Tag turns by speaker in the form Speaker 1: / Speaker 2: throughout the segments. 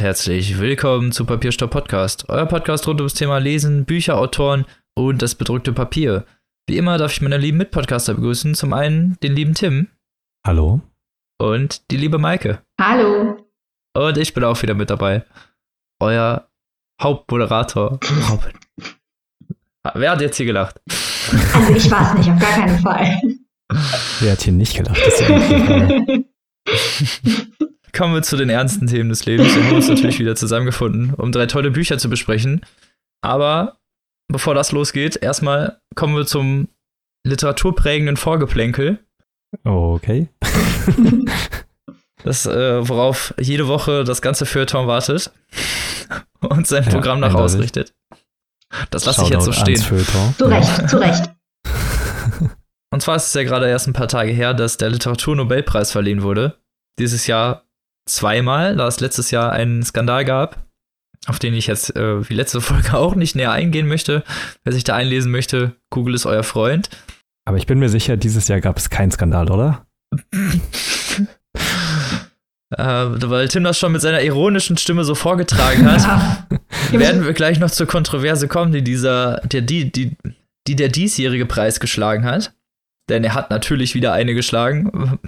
Speaker 1: Und herzlich willkommen zu Papierstopp Podcast, euer Podcast rund ums Thema Lesen, Bücher, Autoren und das bedrückte Papier. Wie immer darf ich meine lieben Mitpodcaster begrüßen. Zum einen den lieben Tim.
Speaker 2: Hallo.
Speaker 1: Und die liebe Maike.
Speaker 3: Hallo.
Speaker 1: Und ich bin auch wieder mit dabei. Euer Hauptmoderator Robin. Wer hat jetzt hier gelacht?
Speaker 3: Also ich war es nicht, auf gar keinen Fall.
Speaker 2: Wer hat hier nicht gelacht? Das ist ja
Speaker 1: Kommen wir zu den ernsten Themen des Lebens. Wir haben uns natürlich wieder zusammengefunden, um drei tolle Bücher zu besprechen. Aber bevor das losgeht, erstmal kommen wir zum literaturprägenden Vorgeplänkel.
Speaker 2: Okay.
Speaker 1: Das, äh, worauf jede Woche das ganze Feuilleton wartet und sein ja, Programm nach ausrichtet. Das lasse ich jetzt so stehen.
Speaker 3: Zu Recht, zu Recht.
Speaker 1: Und zwar ist es ja gerade erst ein paar Tage her, dass der Literaturnobelpreis verliehen wurde. Dieses Jahr zweimal, da es letztes Jahr einen Skandal gab, auf den ich jetzt äh, wie letzte Folge auch nicht näher eingehen möchte. Wer sich da einlesen möchte, Google ist euer Freund.
Speaker 2: Aber ich bin mir sicher, dieses Jahr gab es keinen Skandal, oder?
Speaker 1: äh, weil Tim das schon mit seiner ironischen Stimme so vorgetragen hat, werden wir gleich noch zur Kontroverse kommen, die dieser, der, die, die, die der diesjährige Preis geschlagen hat. Denn er hat natürlich wieder eine geschlagen.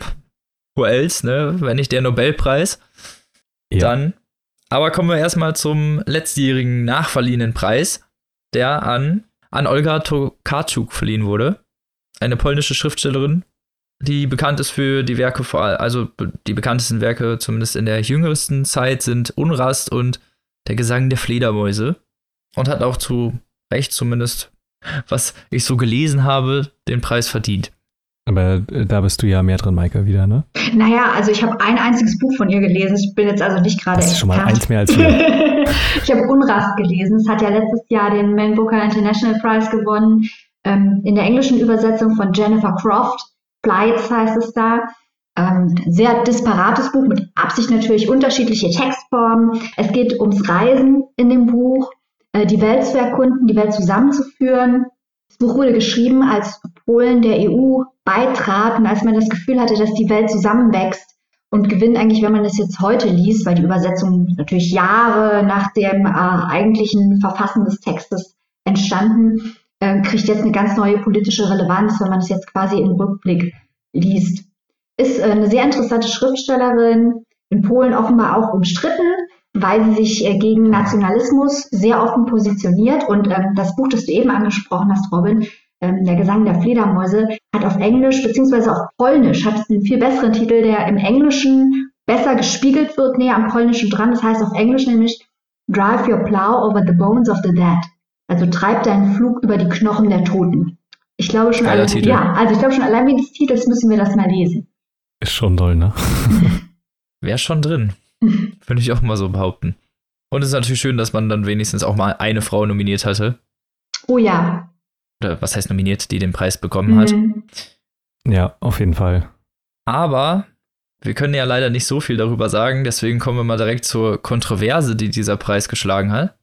Speaker 1: Else, ne? Wenn nicht der Nobelpreis. Ja. Dann. Aber kommen wir erstmal zum letztjährigen nachverliehenen Preis, der an, an Olga Tokarczuk verliehen wurde. Eine polnische Schriftstellerin, die bekannt ist für die Werke, vor allem, also die bekanntesten Werke, zumindest in der jüngsten Zeit, sind Unrast und Der Gesang der Fledermäuse. Und hat auch zu Recht zumindest, was ich so gelesen habe, den Preis verdient.
Speaker 2: Aber äh, da bist du ja mehr drin, Maike, wieder, ne?
Speaker 3: Naja, also ich habe ein einziges Buch von ihr gelesen. Ich bin jetzt also nicht gerade.
Speaker 2: Das ist schon mal eins mehr als wir.
Speaker 3: ich habe Unrast gelesen. Es hat ja letztes Jahr den Man Booker International Prize gewonnen. Ähm, in der englischen Übersetzung von Jennifer Croft. Flights heißt es da. Ähm, sehr disparates Buch mit Absicht natürlich unterschiedliche Textformen. Es geht ums Reisen in dem Buch, äh, die Welt zu erkunden, die Welt zusammenzuführen. Buch wurde geschrieben, als Polen der EU beitrat und als man das Gefühl hatte, dass die Welt zusammenwächst und gewinnt eigentlich, wenn man das jetzt heute liest, weil die Übersetzung natürlich Jahre nach dem äh, eigentlichen Verfassen des Textes entstanden, äh, kriegt jetzt eine ganz neue politische Relevanz, wenn man es jetzt quasi im Rückblick liest. Ist äh, eine sehr interessante Schriftstellerin, in Polen offenbar auch umstritten, weil sie sich äh, gegen Nationalismus sehr offen positioniert. Und ähm, das Buch, das du eben angesprochen hast, Robin, ähm, der Gesang der Fledermäuse, hat auf Englisch beziehungsweise auf Polnisch, hat einen viel besseren Titel, der im Englischen besser gespiegelt wird, näher am Polnischen dran. Das heißt auf Englisch nämlich Drive your plow over the bones of the dead. Also treib deinen Flug über die Knochen der Toten. Ich glaube schon, allein, ja, also ich glaube schon allein wegen des Titels müssen wir das mal lesen.
Speaker 2: Ist schon toll, ne?
Speaker 1: Wäre schon drin. Würde ich auch mal so behaupten. Und es ist natürlich schön, dass man dann wenigstens auch mal eine Frau nominiert hatte.
Speaker 3: Oh ja
Speaker 1: oder was heißt nominiert, die den Preis bekommen hat. Mhm.
Speaker 2: Ja, auf jeden Fall.
Speaker 1: Aber wir können ja leider nicht so viel darüber sagen, deswegen kommen wir mal direkt zur Kontroverse, die dieser Preis geschlagen hat.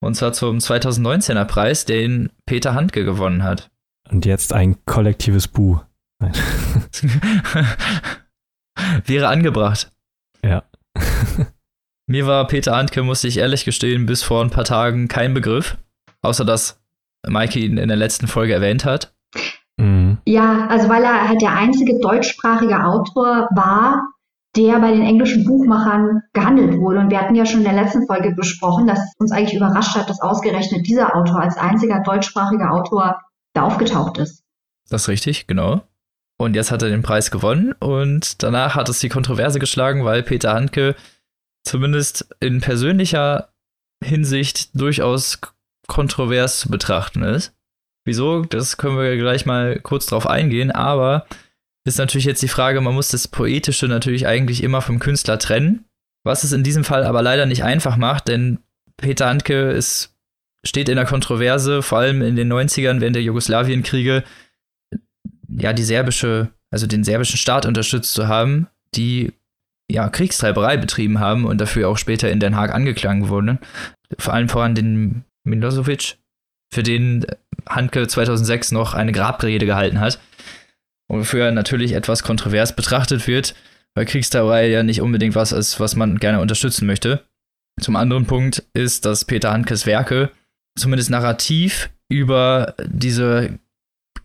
Speaker 1: Und zwar zum 2019er Preis, den Peter Handke gewonnen hat.
Speaker 2: Und jetzt ein kollektives Bu.
Speaker 1: Wäre angebracht.
Speaker 2: Ja.
Speaker 1: Mir war Peter Handke, musste ich ehrlich gestehen, bis vor ein paar Tagen kein Begriff. Außer dass Maike ihn in der letzten Folge erwähnt hat.
Speaker 3: Mhm. Ja, also weil er halt der einzige deutschsprachige Autor war, der bei den englischen Buchmachern gehandelt wurde. Und wir hatten ja schon in der letzten Folge besprochen, dass uns eigentlich überrascht hat, dass ausgerechnet dieser Autor als einziger deutschsprachiger Autor da aufgetaucht ist.
Speaker 1: Das ist richtig, genau. Und jetzt hat er den Preis gewonnen und danach hat es die Kontroverse geschlagen, weil Peter Handke zumindest in persönlicher Hinsicht durchaus kontrovers zu betrachten ist. Wieso? Das können wir gleich mal kurz drauf eingehen, aber ist natürlich jetzt die Frage, man muss das Poetische natürlich eigentlich immer vom Künstler trennen, was es in diesem Fall aber leider nicht einfach macht, denn Peter Handke ist, steht in der Kontroverse, vor allem in den 90ern während der Jugoslawienkriege, ja, die serbische, also den serbischen Staat unterstützt zu haben, die ja Kriegstreiberei betrieben haben und dafür auch später in Den Haag angeklagt wurden. Vor allem voran den Milosevic, für den Handke 2006 noch eine Grabrede gehalten hat. Wofür er natürlich etwas kontrovers betrachtet wird, weil Kriegstauerei ja nicht unbedingt was ist, was man gerne unterstützen möchte. Zum anderen Punkt ist, dass Peter Handkes Werke zumindest narrativ über diese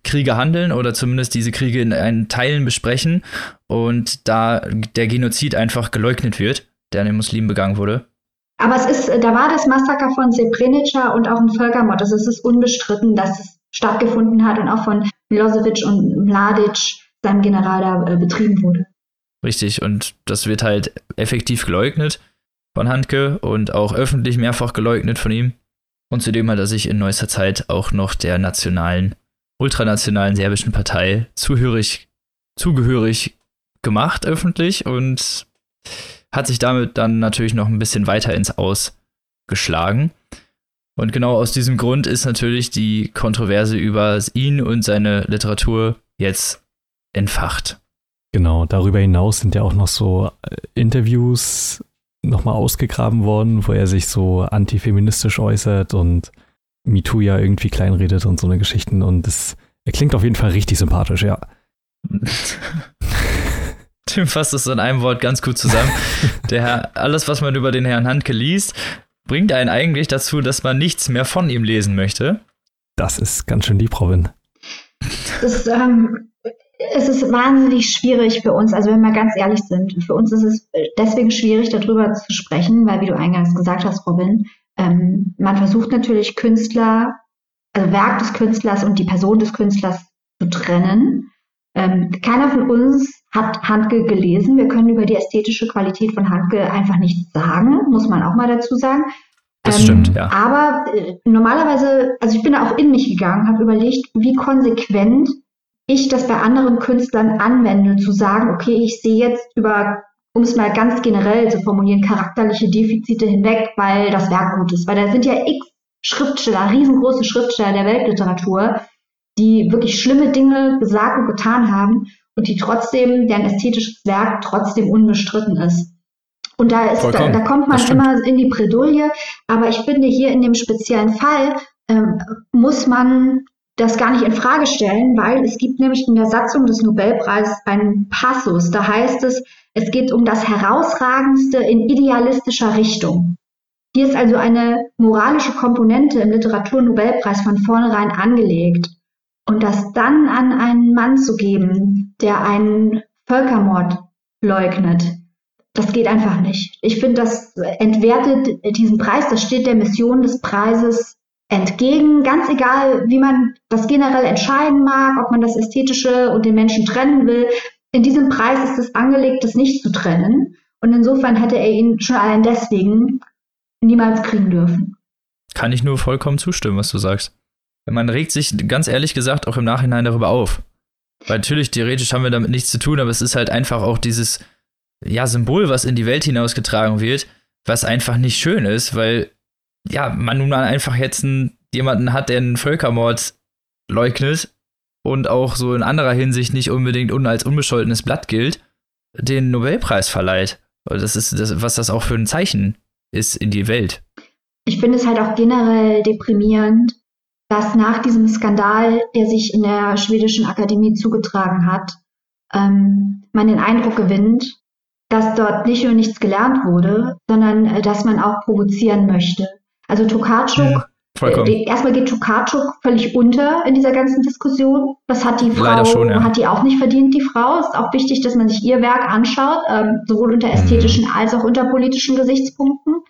Speaker 1: Kriege handeln oder zumindest diese Kriege in einen Teilen besprechen und da der Genozid einfach geleugnet wird, der an den Muslimen begangen wurde.
Speaker 3: Aber es ist, da war das Massaker von Srebrenica und auch ein Völkermord. Also es ist unbestritten, dass es stattgefunden hat und auch von Milosevic und Mladic, seinem General, da äh, betrieben wurde.
Speaker 1: Richtig, und das wird halt effektiv geleugnet von Handke und auch öffentlich mehrfach geleugnet von ihm. Und zudem hat er sich in neuester Zeit auch noch der nationalen, ultranationalen serbischen Partei zuhörig, zugehörig gemacht öffentlich und hat sich damit dann natürlich noch ein bisschen weiter ins Aus geschlagen. Und genau aus diesem Grund ist natürlich die Kontroverse über ihn und seine Literatur jetzt entfacht.
Speaker 2: Genau, darüber hinaus sind ja auch noch so äh, Interviews nochmal ausgegraben worden, wo er sich so antifeministisch äußert und MeToo ja irgendwie kleinredet und so eine Geschichten. Und das, er klingt auf jeden Fall richtig sympathisch, ja.
Speaker 1: Tim fasst es in einem Wort ganz gut zusammen. Der, alles, was man über den Herrn Handke liest, bringt einen eigentlich dazu, dass man nichts mehr von ihm lesen möchte.
Speaker 2: Das ist ganz schön lieb, Robin.
Speaker 3: Das, ähm, es ist wahnsinnig schwierig für uns, also wenn wir ganz ehrlich sind, für uns ist es deswegen schwierig, darüber zu sprechen, weil, wie du eingangs gesagt hast, Robin, ähm, man versucht natürlich Künstler, also Werk des Künstlers und die Person des Künstlers zu trennen. Ähm, keiner von uns hat Handke gelesen. Wir können über die ästhetische Qualität von Handke einfach nichts sagen, muss man auch mal dazu sagen.
Speaker 1: Das ähm, stimmt, ja.
Speaker 3: Aber äh, normalerweise, also ich bin da auch in mich gegangen, habe überlegt, wie konsequent ich das bei anderen Künstlern anwende, zu sagen, okay, ich sehe jetzt über, um es mal ganz generell zu formulieren, charakterliche Defizite hinweg, weil das Werk gut ist. Weil da sind ja x Schriftsteller, riesengroße Schriftsteller der Weltliteratur, die wirklich schlimme Dinge gesagt und getan haben und die trotzdem, deren ästhetisches Werk trotzdem unbestritten ist. Und da, ist, da, da, kommt man immer in die Bredouille. Aber ich finde, hier in dem speziellen Fall ähm, muss man das gar nicht in Frage stellen, weil es gibt nämlich in der Satzung des Nobelpreises einen Passus. Da heißt es, es geht um das Herausragendste in idealistischer Richtung. Hier ist also eine moralische Komponente im Literaturnobelpreis von vornherein angelegt. Und das dann an einen Mann zu geben, der einen Völkermord leugnet, das geht einfach nicht. Ich finde, das entwertet diesen Preis, das steht der Mission des Preises entgegen, ganz egal, wie man das generell entscheiden mag, ob man das Ästhetische und den Menschen trennen will. In diesem Preis ist es angelegt, das nicht zu trennen. Und insofern hätte er ihn schon allein deswegen niemals kriegen dürfen.
Speaker 1: Kann ich nur vollkommen zustimmen, was du sagst. Man regt sich ganz ehrlich gesagt auch im Nachhinein darüber auf. Weil natürlich, theoretisch haben wir damit nichts zu tun, aber es ist halt einfach auch dieses ja, Symbol, was in die Welt hinausgetragen wird, was einfach nicht schön ist, weil ja, man nun mal einfach jetzt einen, jemanden hat, der einen Völkermord leugnet und auch so in anderer Hinsicht nicht unbedingt un als unbescholtenes Blatt gilt, den Nobelpreis verleiht. Das ist das, was das auch für ein Zeichen ist in die Welt.
Speaker 3: Ich finde es halt auch generell deprimierend, dass nach diesem Skandal, der sich in der schwedischen Akademie zugetragen hat, ähm, man den Eindruck gewinnt, dass dort nicht nur nichts gelernt wurde, sondern äh, dass man auch provozieren möchte. Also Tokarczuk, ja, äh, erstmal geht Tokarczuk völlig unter in dieser ganzen Diskussion. Das hat die Frau, schon, ja. hat die auch nicht verdient, die Frau. Es ist auch wichtig, dass man sich ihr Werk anschaut, ähm, sowohl unter ästhetischen mhm. als auch unter politischen Gesichtspunkten.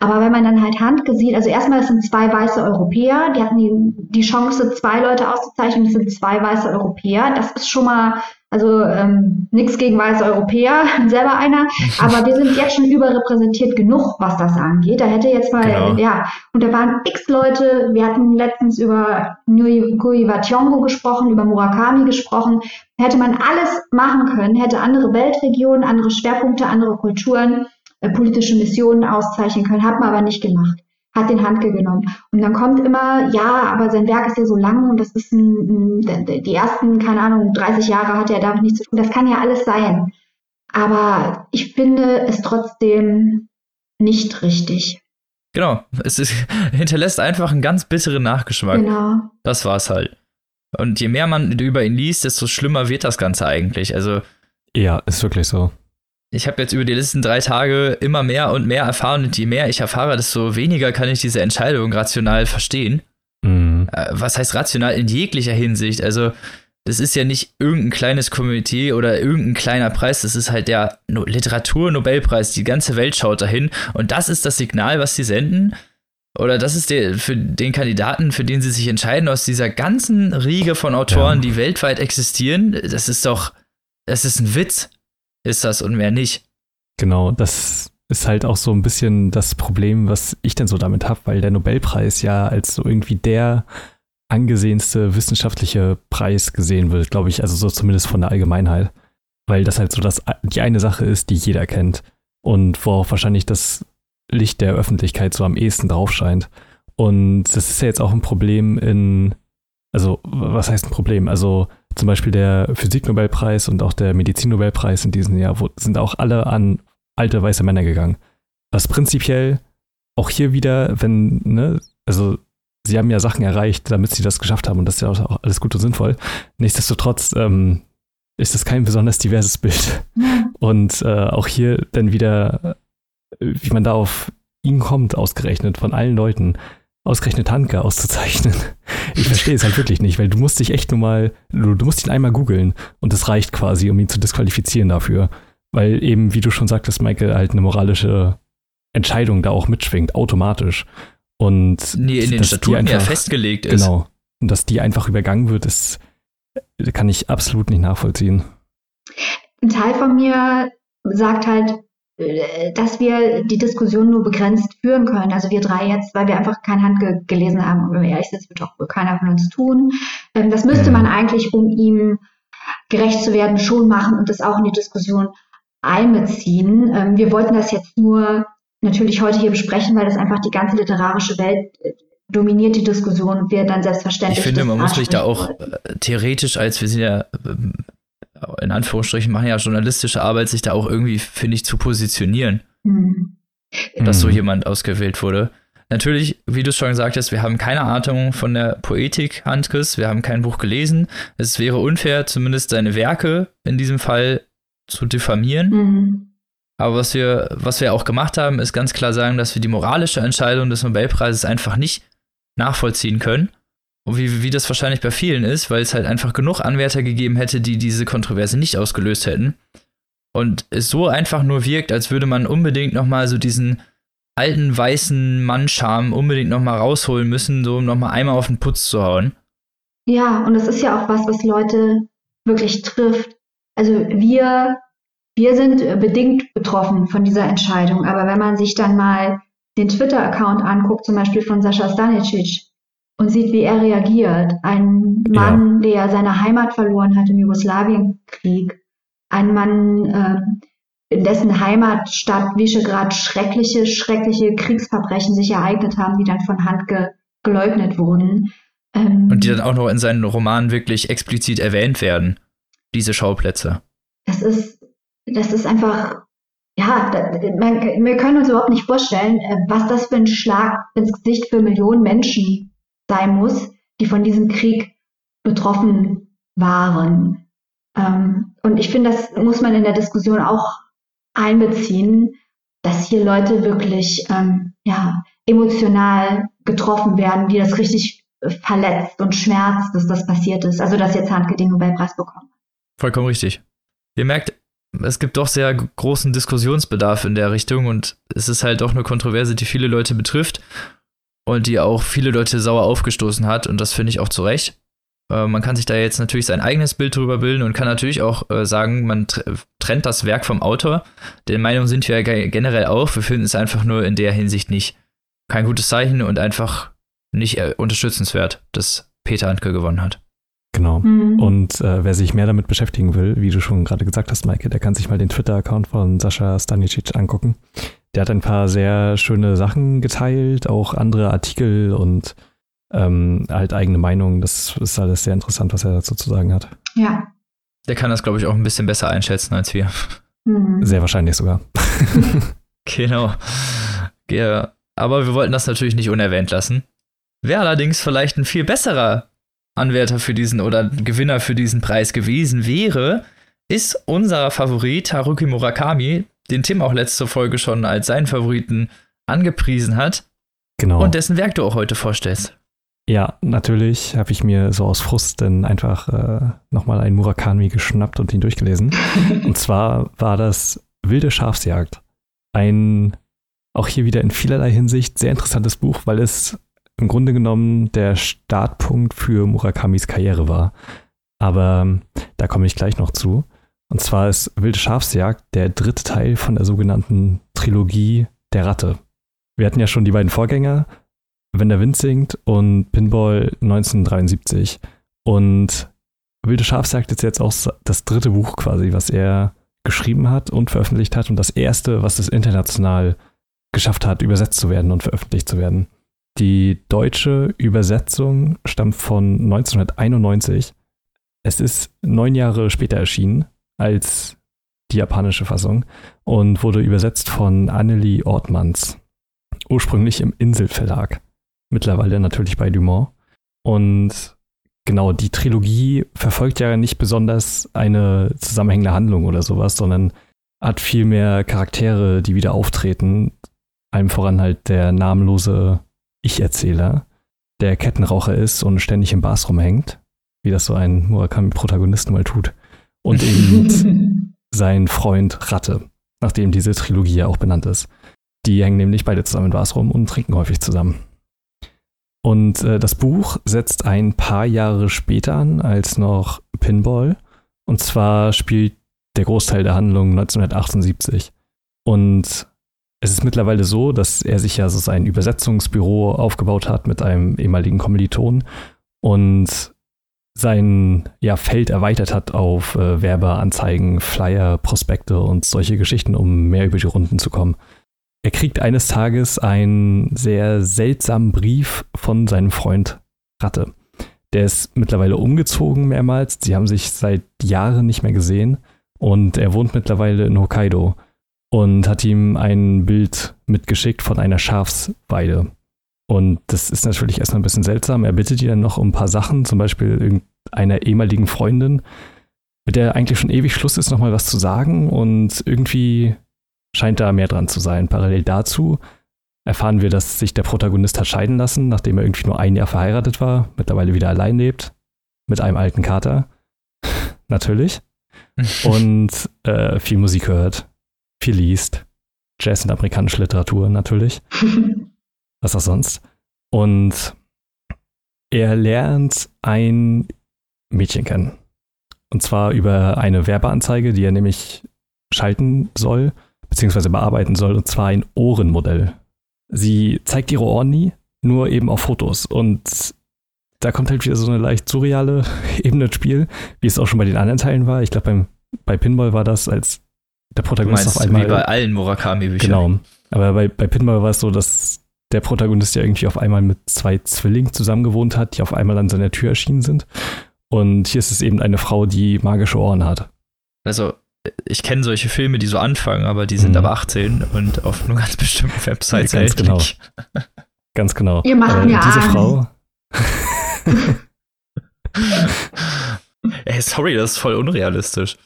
Speaker 3: Aber wenn man dann halt Handke sieht, also erstmal, es sind zwei weiße Europäer, die hatten die, die Chance, zwei Leute auszuzeichnen, es sind zwei weiße Europäer. Das ist schon mal also ähm, nichts gegen weiße Europäer, selber einer. Aber wir sind jetzt schon überrepräsentiert genug, was das angeht. Da hätte jetzt mal, genau. ja, und da waren x Leute. Wir hatten letztens über Nui Wationgo gesprochen, über Murakami gesprochen. Hätte man alles machen können, hätte andere Weltregionen, andere Schwerpunkte, andere Kulturen, äh, politische Missionen auszeichnen können, hat man aber nicht gemacht hat den Handke genommen. Und dann kommt immer, ja, aber sein Werk ist ja so lang und das ist ein, ein, die ersten, keine Ahnung, 30 Jahre hat er damit nichts zu tun. Das kann ja alles sein. Aber ich finde es trotzdem nicht richtig.
Speaker 1: Genau, es ist, hinterlässt einfach einen ganz bitteren Nachgeschmack. Genau. Das war's halt. Und je mehr man über ihn liest, desto schlimmer wird das Ganze eigentlich. Also.
Speaker 2: Ja, ist wirklich so.
Speaker 1: Ich habe jetzt über die letzten drei Tage immer mehr und mehr erfahren und je mehr ich erfahre, desto weniger kann ich diese Entscheidung rational verstehen. Mhm. Äh, was heißt rational in jeglicher Hinsicht? Also, das ist ja nicht irgendein kleines Komitee oder irgendein kleiner Preis, das ist halt der no Literatur-Nobelpreis. Die ganze Welt schaut dahin und das ist das Signal, was sie senden. Oder das ist der für den Kandidaten, für den sie sich entscheiden, aus dieser ganzen Riege von Autoren, ja. die weltweit existieren. Das ist doch, das ist ein Witz, ist das und mehr nicht.
Speaker 2: Genau, das ist halt auch so ein bisschen das Problem, was ich denn so damit habe, weil der Nobelpreis ja als so irgendwie der angesehenste wissenschaftliche Preis gesehen wird, glaube ich, also so zumindest von der Allgemeinheit. Weil das halt so das, die eine Sache ist, die jeder kennt und worauf wahrscheinlich das Licht der Öffentlichkeit so am ehesten drauf scheint. Und das ist ja jetzt auch ein Problem in, also was heißt ein Problem? Also zum Beispiel der Physiknobelpreis und auch der Medizinnobelpreis in diesem Jahr wo, sind auch alle an alte weiße Männer gegangen. Was prinzipiell auch hier wieder, wenn, ne, also sie haben ja Sachen erreicht, damit sie das geschafft haben und das ist ja auch alles gut und sinnvoll. Nichtsdestotrotz ähm, ist das kein besonders diverses Bild. Und äh, auch hier dann wieder, wie man da auf ihn kommt, ausgerechnet von allen Leuten, ausgerechnet Hanke auszuzeichnen. Ich verstehe es halt wirklich nicht, weil du musst dich echt nur mal, du, du musst ihn einmal googeln und das reicht quasi, um ihn zu disqualifizieren dafür. Weil eben, wie du schon sagtest, Michael, halt eine moralische Entscheidung da auch mitschwingt, automatisch. Und
Speaker 1: nee, in den Statuten einfach, ja festgelegt ist.
Speaker 2: Genau. Und dass die einfach übergangen wird, das kann ich absolut nicht nachvollziehen.
Speaker 3: Ein Teil von mir sagt halt, dass wir die Diskussion nur begrenzt führen können. Also wir drei jetzt, weil wir einfach kein Hand gelesen haben. Und wenn wir ehrlich sind, das wird auch keiner von uns tun. Ähm, das müsste man eigentlich, um ihm gerecht zu werden, schon machen und das auch in die Diskussion einbeziehen. Ähm, wir wollten das jetzt nur natürlich heute hier besprechen, weil das einfach die ganze literarische Welt äh, dominiert die Diskussion und wir dann selbstverständlich.
Speaker 1: Ich finde, man muss sich da auch äh, theoretisch, als wir sind ja ähm, in Anführungsstrichen machen ja journalistische Arbeit, sich da auch irgendwie, finde ich, zu positionieren, mhm. dass so jemand ausgewählt wurde. Natürlich, wie du schon gesagt hast, wir haben keine Ahnung von der Poetik Handkes, wir haben kein Buch gelesen. Es wäre unfair, zumindest seine Werke in diesem Fall zu diffamieren. Mhm. Aber was wir, was wir auch gemacht haben, ist ganz klar sagen, dass wir die moralische Entscheidung des Nobelpreises einfach nicht nachvollziehen können. Wie, wie das wahrscheinlich bei vielen ist, weil es halt einfach genug Anwärter gegeben hätte, die diese Kontroverse nicht ausgelöst hätten. Und es so einfach nur wirkt, als würde man unbedingt nochmal so diesen alten weißen Mannscham unbedingt nochmal rausholen müssen, so um nochmal einmal auf den Putz zu hauen.
Speaker 3: Ja, und es ist ja auch was, was Leute wirklich trifft. Also wir wir sind bedingt betroffen von dieser Entscheidung, aber wenn man sich dann mal den Twitter-Account anguckt, zum Beispiel von Sascha Stanicic, und sieht, wie er reagiert, ein Mann, ja. der seine Heimat verloren hat im Jugoslawienkrieg, ein Mann, äh, in dessen Heimatstadt Visegrad schreckliche, schreckliche Kriegsverbrechen sich ereignet haben, die dann von Hand ge geleugnet wurden.
Speaker 1: Ähm, und die dann auch noch in seinen Romanen wirklich explizit erwähnt werden, diese Schauplätze.
Speaker 3: Das ist das ist einfach, ja, man, wir können uns überhaupt nicht vorstellen, äh, was das für ein Schlag ins Gesicht für Millionen Menschen muss, die von diesem Krieg betroffen waren. Ähm, und ich finde, das muss man in der Diskussion auch einbeziehen, dass hier Leute wirklich ähm, ja, emotional getroffen werden, die das richtig verletzt und schmerzt, dass das passiert ist. Also, dass jetzt Handke den Nobelpreis bekommt.
Speaker 1: Vollkommen richtig. Ihr merkt, es gibt doch sehr großen Diskussionsbedarf in der Richtung und es ist halt auch eine Kontroverse, die viele Leute betrifft und die auch viele Leute sauer aufgestoßen hat und das finde ich auch zu Recht. Äh, man kann sich da jetzt natürlich sein eigenes Bild drüber bilden und kann natürlich auch äh, sagen, man trennt das Werk vom Autor. Der Meinung sind wir ja generell auch. Wir finden es einfach nur in der Hinsicht nicht kein gutes Zeichen und einfach nicht äh, unterstützenswert, dass Peter Handke gewonnen hat.
Speaker 2: Genau. Mhm. Und äh, wer sich mehr damit beschäftigen will, wie du schon gerade gesagt hast, Maike, der kann sich mal den Twitter-Account von Sascha Stanicic angucken. Der hat ein paar sehr schöne Sachen geteilt, auch andere Artikel und ähm, halt eigene Meinungen. Das ist alles sehr interessant, was er dazu zu sagen hat.
Speaker 3: Ja.
Speaker 1: Der kann das, glaube ich, auch ein bisschen besser einschätzen als wir.
Speaker 2: Mhm. Sehr wahrscheinlich sogar.
Speaker 1: genau. Ja, aber wir wollten das natürlich nicht unerwähnt lassen. Wer allerdings vielleicht ein viel besserer Anwärter für diesen oder Gewinner für diesen Preis gewesen wäre, ist unser Favorit Haruki Murakami, den Tim auch letzte Folge schon als seinen Favoriten angepriesen hat.
Speaker 2: Genau.
Speaker 1: Und dessen Werk du auch heute vorstellst.
Speaker 2: Ja, natürlich habe ich mir so aus Frust dann einfach äh, nochmal einen Murakami geschnappt und ihn durchgelesen. und zwar war das Wilde Schafsjagd. Ein, auch hier wieder in vielerlei Hinsicht, sehr interessantes Buch, weil es im Grunde genommen der Startpunkt für Murakamis Karriere war. Aber da komme ich gleich noch zu. Und zwar ist Wilde Schafsjagd der dritte Teil von der sogenannten Trilogie der Ratte. Wir hatten ja schon die beiden Vorgänger, Wenn der Wind singt und Pinball 1973. Und Wilde Schafsjagd ist jetzt auch das dritte Buch quasi, was er geschrieben hat und veröffentlicht hat und das erste, was es international geschafft hat, übersetzt zu werden und veröffentlicht zu werden. Die deutsche Übersetzung stammt von 1991. Es ist neun Jahre später erschienen als die japanische Fassung und wurde übersetzt von Annelie Ortmanns. Ursprünglich im Inselverlag. Mittlerweile natürlich bei Dumont. Und genau, die Trilogie verfolgt ja nicht besonders eine zusammenhängende Handlung oder sowas, sondern hat viel mehr Charaktere, die wieder auftreten. Allem voran halt der namenlose Ich-Erzähler, der Kettenraucher ist und ständig im Bars rumhängt, wie das so ein Murakami-Protagonist mal tut und eben sein Freund Ratte, nachdem diese Trilogie ja auch benannt ist. Die hängen nämlich beide zusammen in Bars rum und trinken häufig zusammen. Und äh, das Buch setzt ein paar Jahre später an als noch Pinball. Und zwar spielt der Großteil der Handlung 1978. Und es ist mittlerweile so, dass er sich ja so sein Übersetzungsbüro aufgebaut hat mit einem ehemaligen Kommiliton und sein ja, Feld erweitert hat auf äh, Werbeanzeigen, Flyer, Prospekte und solche Geschichten, um mehr über die Runden zu kommen. Er kriegt eines Tages einen sehr seltsamen Brief von seinem Freund Ratte. Der ist mittlerweile umgezogen mehrmals. Sie haben sich seit Jahren nicht mehr gesehen und er wohnt mittlerweile in Hokkaido und hat ihm ein Bild mitgeschickt von einer Schafsweide. Und das ist natürlich erstmal ein bisschen seltsam. Er bittet ihn dann noch um ein paar Sachen, zum Beispiel einer ehemaligen Freundin, mit der eigentlich schon ewig Schluss ist, nochmal was zu sagen. Und irgendwie scheint da mehr dran zu sein. Parallel dazu erfahren wir, dass sich der Protagonist hat scheiden lassen, nachdem er irgendwie nur ein Jahr verheiratet war, mittlerweile wieder allein lebt, mit einem alten Kater. natürlich. und äh, viel Musik hört, viel liest. Jazz und amerikanische Literatur natürlich. was auch sonst. Und er lernt ein Mädchen kennen. Und zwar über eine Werbeanzeige, die er nämlich schalten soll, beziehungsweise bearbeiten soll, und zwar ein Ohrenmodell. Sie zeigt ihre Ohren nie, nur eben auf Fotos. Und da kommt halt wieder so eine leicht surreale Ebene ins Spiel, wie es auch schon bei den anderen Teilen war. Ich glaube, bei Pinball war das, als der Protagonist auf einmal.
Speaker 1: Wie bei allen Murakami-Büchern.
Speaker 2: Genau. Aber bei, bei Pinball war es so, dass der Protagonist ja irgendwie auf einmal mit zwei Zwillingen zusammengewohnt hat, die auf einmal an seiner Tür erschienen sind. Und hier ist es eben eine Frau, die magische Ohren hat.
Speaker 1: Also, ich kenne solche Filme, die so anfangen, aber die sind mhm. ab 18 und auf nur ganz bestimmten Websites
Speaker 2: ja, ganz genau. Ganz genau.
Speaker 3: Ihr macht äh, mir
Speaker 2: Diese Angst. Frau.
Speaker 1: Ey, sorry, das ist voll unrealistisch.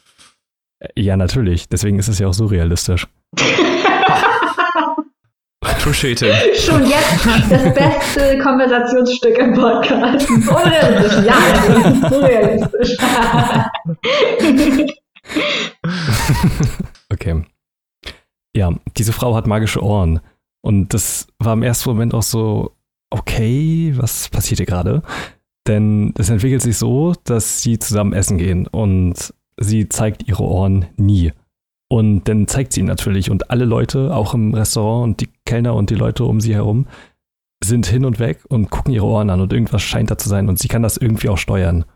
Speaker 2: Ja, natürlich. Deswegen ist es ja auch so realistisch.
Speaker 3: Schon jetzt das beste Konversationsstück im Podcast. Unrealistisch, ja, unrealistisch.
Speaker 2: okay. Ja, diese Frau hat magische Ohren. Und das war im ersten Moment auch so, okay, was passiert hier gerade? Denn es entwickelt sich so, dass sie zusammen essen gehen und sie zeigt ihre Ohren nie. Und dann zeigt sie ihn natürlich und alle Leute, auch im Restaurant und die Kellner und die Leute um sie herum, sind hin und weg und gucken ihre Ohren an und irgendwas scheint da zu sein und sie kann das irgendwie auch steuern.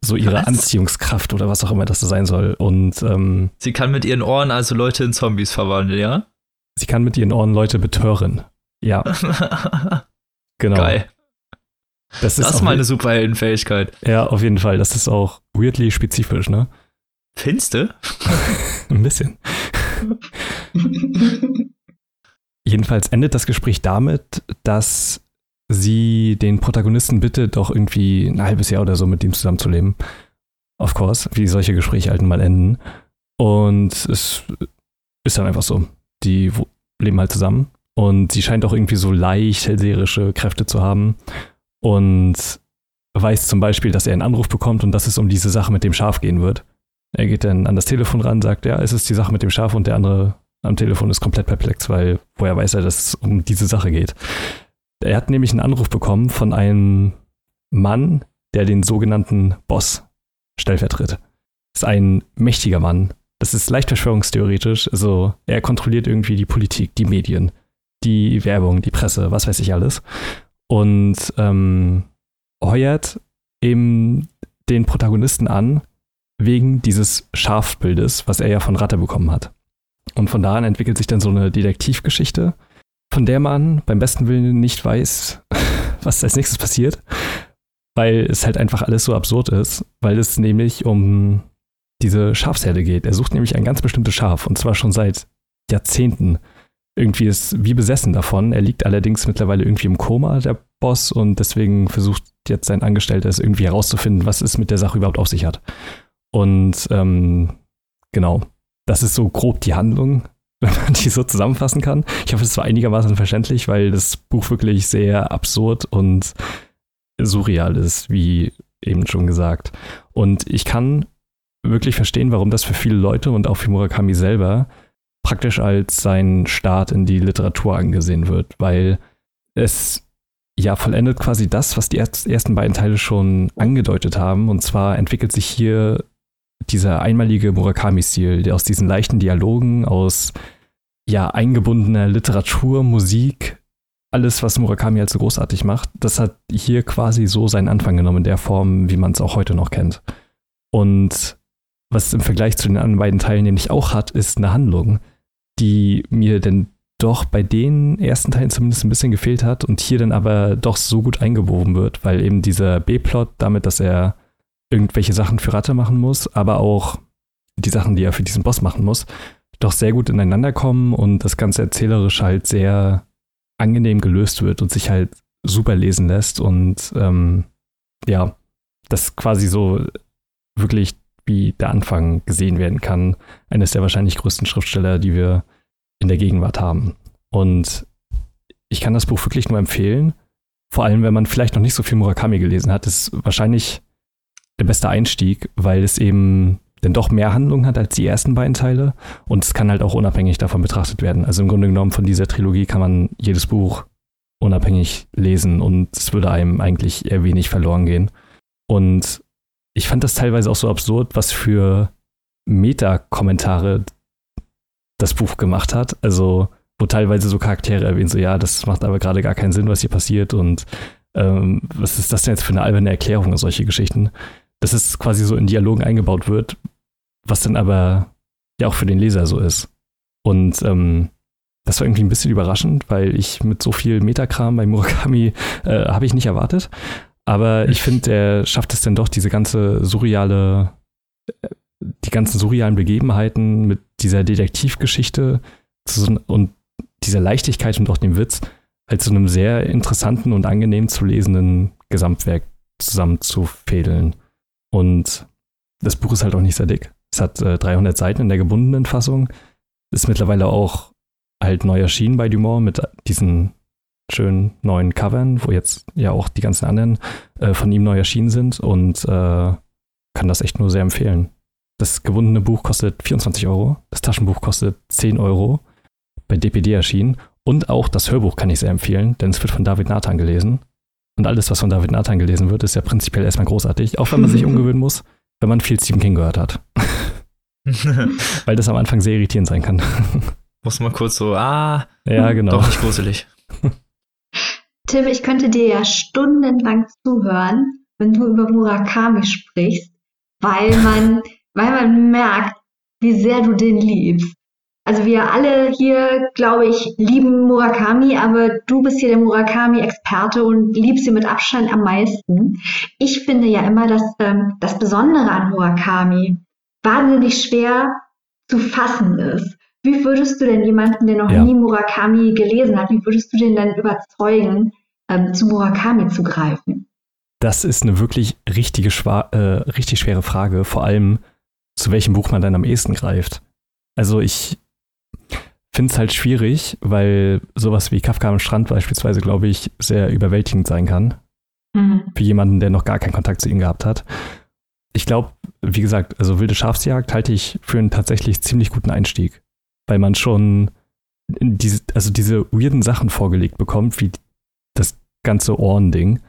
Speaker 2: So ihre was? Anziehungskraft oder was auch immer das so sein soll. Und ähm,
Speaker 1: sie kann mit ihren Ohren also Leute in Zombies verwandeln, ja?
Speaker 2: Sie kann mit ihren Ohren Leute betören. Ja. genau.
Speaker 1: Geil. Das ist, das ist mal eine Superheldenfähigkeit.
Speaker 2: Ja, auf jeden Fall. Das ist auch weirdly spezifisch, ne?
Speaker 1: Finste?
Speaker 2: Ein bisschen. Jedenfalls endet das Gespräch damit, dass sie den Protagonisten bittet, doch irgendwie ein halbes Jahr oder so mit ihm zusammenzuleben. of course, wie solche Gespräche halt mal enden. Und es ist dann einfach so. Die leben halt zusammen und sie scheint auch irgendwie so leicht hellseherische Kräfte zu haben und weiß zum Beispiel, dass er einen Anruf bekommt und dass es um diese Sache mit dem Schaf gehen wird. Er geht dann an das Telefon ran, sagt, ja, es ist die Sache mit dem Schaf und der andere am Telefon ist komplett perplex, weil woher weiß er, dass es um diese Sache geht. Er hat nämlich einen Anruf bekommen von einem Mann, der den sogenannten Boss stellvertritt. Das ist ein mächtiger Mann. Das ist leicht verschwörungstheoretisch. Also er kontrolliert irgendwie die Politik, die Medien, die Werbung, die Presse, was weiß ich alles. Und ähm, heuert eben den Protagonisten an wegen dieses Schafbildes, was er ja von Ratte bekommen hat. Und von da an entwickelt sich dann so eine Detektivgeschichte, von der man beim besten Willen nicht weiß, was als nächstes passiert, weil es halt einfach alles so absurd ist, weil es nämlich um diese Schafsherde geht. Er sucht nämlich ein ganz bestimmtes Schaf und zwar schon seit Jahrzehnten. Irgendwie ist wie besessen davon. Er liegt allerdings mittlerweile irgendwie im Koma, der Boss, und deswegen versucht jetzt sein Angestellter es irgendwie herauszufinden, was es mit der Sache überhaupt auf sich hat. Und ähm, genau, das ist so grob die Handlung, wenn man die so zusammenfassen kann. Ich hoffe, es war einigermaßen verständlich, weil das Buch wirklich sehr absurd und surreal ist, wie eben schon gesagt. Und ich kann wirklich verstehen, warum das für viele Leute und auch für Murakami selber praktisch als sein Start in die Literatur angesehen wird, weil es ja vollendet quasi das, was die ersten beiden Teile schon angedeutet haben. Und zwar entwickelt sich hier dieser einmalige Murakami-Stil, der aus diesen leichten Dialogen, aus ja eingebundener Literatur, Musik, alles, was Murakami halt so großartig macht, das hat hier quasi so seinen Anfang genommen in der Form, wie man es auch heute noch kennt. Und was im Vergleich zu den anderen beiden Teilen nämlich auch hat, ist eine Handlung, die mir denn doch bei den ersten Teilen zumindest ein bisschen gefehlt hat und hier dann aber doch so gut eingewoben wird, weil eben dieser B-Plot damit, dass er irgendwelche Sachen für Ratte machen muss, aber auch die Sachen, die er für diesen Boss machen muss, doch sehr gut ineinander kommen und das Ganze erzählerisch halt sehr angenehm gelöst wird und sich halt super lesen lässt und ähm, ja, das quasi so wirklich wie der Anfang gesehen werden kann, eines der wahrscheinlich größten Schriftsteller, die wir in der Gegenwart haben. Und ich kann das Buch wirklich nur empfehlen, vor allem wenn man vielleicht noch nicht so viel Murakami gelesen hat, ist wahrscheinlich der beste Einstieg, weil es eben denn doch mehr Handlung hat als die ersten beiden Teile und es kann halt auch unabhängig davon betrachtet werden. Also im Grunde genommen von dieser Trilogie kann man jedes Buch unabhängig lesen und es würde einem eigentlich eher wenig verloren gehen. Und ich fand das teilweise auch so absurd, was für Meta-Kommentare das Buch gemacht hat. Also, wo teilweise so Charaktere erwähnen, so, ja, das macht aber gerade gar keinen Sinn, was hier passiert und ähm, was ist das denn jetzt für eine alberne Erklärung solche Geschichten dass es quasi so in Dialogen eingebaut wird, was dann aber ja auch für den Leser so ist. Und ähm, das war irgendwie ein bisschen überraschend, weil ich mit so viel Metakram bei Murakami äh, habe ich nicht erwartet. Aber ich finde, er schafft es dann doch, diese ganze surreale, äh, die ganzen surrealen Begebenheiten mit dieser Detektivgeschichte zu, und dieser Leichtigkeit und auch dem Witz halt zu einem sehr interessanten und angenehm zu lesenden Gesamtwerk zusammenzufädeln. Und das Buch ist halt auch nicht sehr dick. Es hat äh, 300 Seiten in der gebundenen Fassung. Ist mittlerweile auch halt neu erschienen bei Dumont mit diesen schönen neuen Covern, wo jetzt ja auch die ganzen anderen äh, von ihm neu erschienen sind und äh, kann das echt nur sehr empfehlen. Das gebundene Buch kostet 24 Euro, das Taschenbuch kostet 10 Euro, bei DPD erschienen und auch das Hörbuch kann ich sehr empfehlen, denn es wird von David Nathan gelesen. Und alles, was von David Nathan gelesen wird, ist ja prinzipiell erstmal großartig, auch wenn man sich umgewöhnen muss, wenn man viel Stephen King gehört hat. Weil das am Anfang sehr irritierend sein kann.
Speaker 1: Muss man kurz so, ah,
Speaker 2: ja, genau.
Speaker 1: doch nicht gruselig.
Speaker 3: Tim, ich könnte dir ja stundenlang zuhören, wenn du über Murakami sprichst, weil man, weil man merkt, wie sehr du den liebst. Also wir alle hier, glaube ich, lieben Murakami, aber du bist hier der Murakami-Experte und liebst ihn mit Abstand am meisten. Ich finde ja immer, dass ähm, das Besondere an Murakami wahnsinnig schwer zu fassen ist. Wie würdest du denn jemanden, der noch ja. nie Murakami gelesen hat, wie würdest du den denn überzeugen, ähm, zu Murakami zu greifen?
Speaker 2: das ist eine wirklich richtige, äh, richtig schwere Frage, vor allem zu welchem Buch man dann am ehesten greift. Also ich finde es halt schwierig, weil sowas wie Kafka am Strand beispielsweise, glaube ich, sehr überwältigend sein kann. Mhm. Für jemanden, der noch gar keinen Kontakt zu ihm gehabt hat. Ich glaube, wie gesagt, also wilde Schafsjagd halte ich für einen tatsächlich ziemlich guten Einstieg, weil man schon diese, also diese weirden Sachen vorgelegt bekommt, wie das ganze Ohrending,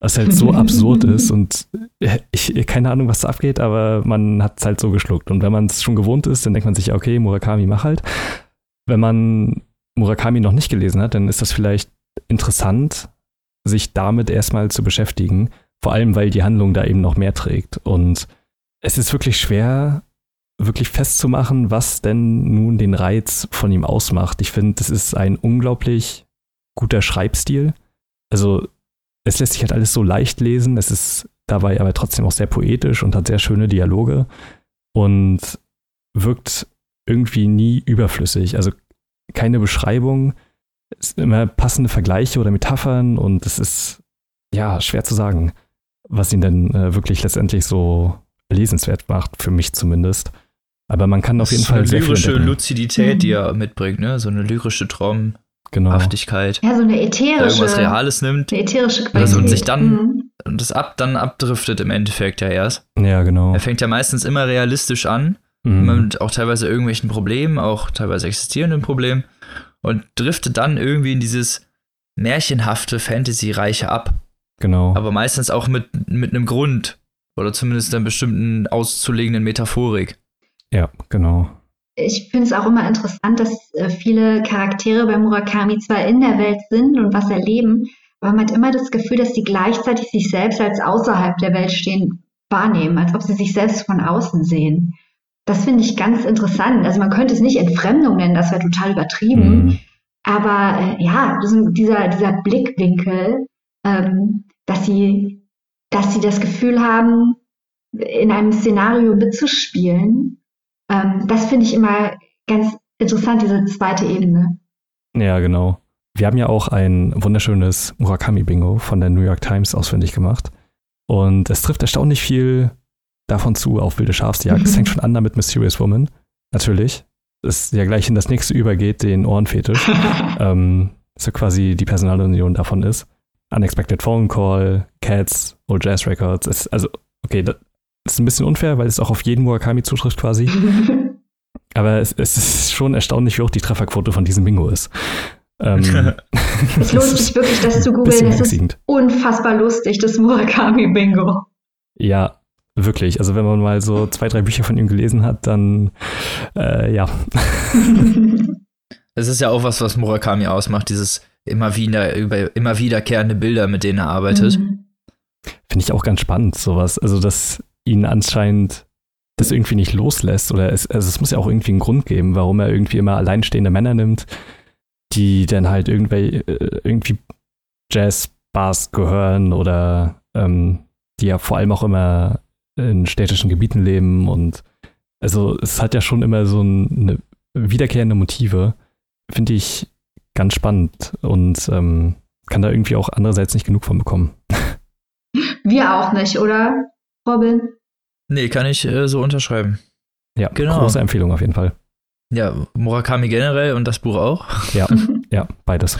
Speaker 2: was halt so absurd ist und ich keine Ahnung, was da abgeht, aber man hat es halt so geschluckt und wenn man es schon gewohnt ist, dann denkt man sich, okay, Murakami, mach halt. Wenn man Murakami noch nicht gelesen hat, dann ist das vielleicht interessant, sich damit erstmal zu beschäftigen, vor allem weil die Handlung da eben noch mehr trägt und es ist wirklich schwer, wirklich festzumachen, was denn nun den Reiz von ihm ausmacht. Ich finde, das ist ein unglaublich guter Schreibstil. Also es lässt sich halt alles so leicht lesen. Es ist dabei aber trotzdem auch sehr poetisch und hat sehr schöne Dialoge und wirkt irgendwie nie überflüssig. Also keine Beschreibung, es sind immer passende Vergleiche oder Metaphern und es ist ja schwer zu sagen, was ihn denn äh, wirklich letztendlich so lesenswert macht, für mich zumindest. Aber man kann auf jeden Fall
Speaker 1: sehr viel lyrische Luzidität, die er mitbringt, ne? So eine lyrische Traumhaftigkeit.
Speaker 3: Genau. Ja, so eine ätherische.
Speaker 1: irgendwas Reales nimmt.
Speaker 3: Eine ätherische
Speaker 1: Qualität. Also, und sich dann mhm. und das ab, dann abdriftet im Endeffekt ja erst.
Speaker 2: Ja, genau.
Speaker 1: Er fängt ja meistens immer realistisch an. Mhm. Mit auch teilweise irgendwelchen Problemen, auch teilweise existierenden Problemen. Und driftet dann irgendwie in dieses märchenhafte, fantasyreiche ab.
Speaker 2: Genau.
Speaker 1: Aber meistens auch mit, mit einem Grund. Oder zumindest einer bestimmten auszulegenden Metaphorik.
Speaker 2: Ja, genau.
Speaker 3: Ich finde es auch immer interessant, dass äh, viele Charaktere bei Murakami zwar in der Welt sind und was erleben, aber man hat immer das Gefühl, dass sie gleichzeitig sich selbst als außerhalb der Welt stehen wahrnehmen, als ob sie sich selbst von außen sehen. Das finde ich ganz interessant. Also man könnte es nicht Entfremdung nennen, das wäre total übertrieben. Mhm. Aber äh, ja, dieser, dieser Blickwinkel, ähm, dass sie, dass sie das Gefühl haben, in einem Szenario mitzuspielen ähm, das finde ich immer ganz interessant, diese zweite Ebene.
Speaker 2: Ja, genau. Wir haben ja auch ein wunderschönes Murakami-Bingo von der New York Times ausfindig gemacht. Und es trifft erstaunlich viel davon zu auf wilde Schafsjagd. Es fängt schon an damit Mysterious Woman, natürlich. Das ja gleich in das nächste übergeht, den Ohrenfetisch. ähm, so quasi die Personalunion davon ist. Unexpected Phone Call, Cats, Old Jazz Records. Es, also, okay, das, das ist ein bisschen unfair, weil es auch auf jeden Murakami zutrifft quasi. Aber es, es, ist schon erstaunlich, wie hoch die Trefferquote von diesem Bingo ist. Ähm,
Speaker 3: es lohnt sich wirklich, das zu googeln. Es ist unfassbar lustig, das Murakami-Bingo.
Speaker 2: Ja, wirklich. Also wenn man mal so zwei, drei Bücher von ihm gelesen hat, dann äh, ja.
Speaker 1: Es ist ja auch was, was Murakami ausmacht, dieses immer wieder, über, immer wiederkehrende Bilder, mit denen er arbeitet. Mhm.
Speaker 2: Finde ich auch ganz spannend, sowas. Also das ihn anscheinend das irgendwie nicht loslässt. Oder es, also es muss ja auch irgendwie einen Grund geben, warum er irgendwie immer alleinstehende Männer nimmt, die dann halt irgendwie, äh, irgendwie Jazz-Bars gehören oder ähm, die ja vor allem auch immer in städtischen Gebieten leben und also es hat ja schon immer so eine wiederkehrende Motive, finde ich ganz spannend und ähm, kann da irgendwie auch andererseits nicht genug von bekommen.
Speaker 3: Wir auch nicht, oder, Robin?
Speaker 1: Nee, kann ich äh, so unterschreiben.
Speaker 2: Ja, genau. große Empfehlung auf jeden Fall.
Speaker 1: Ja, Murakami generell und das Buch auch?
Speaker 2: Ja, ja, beides.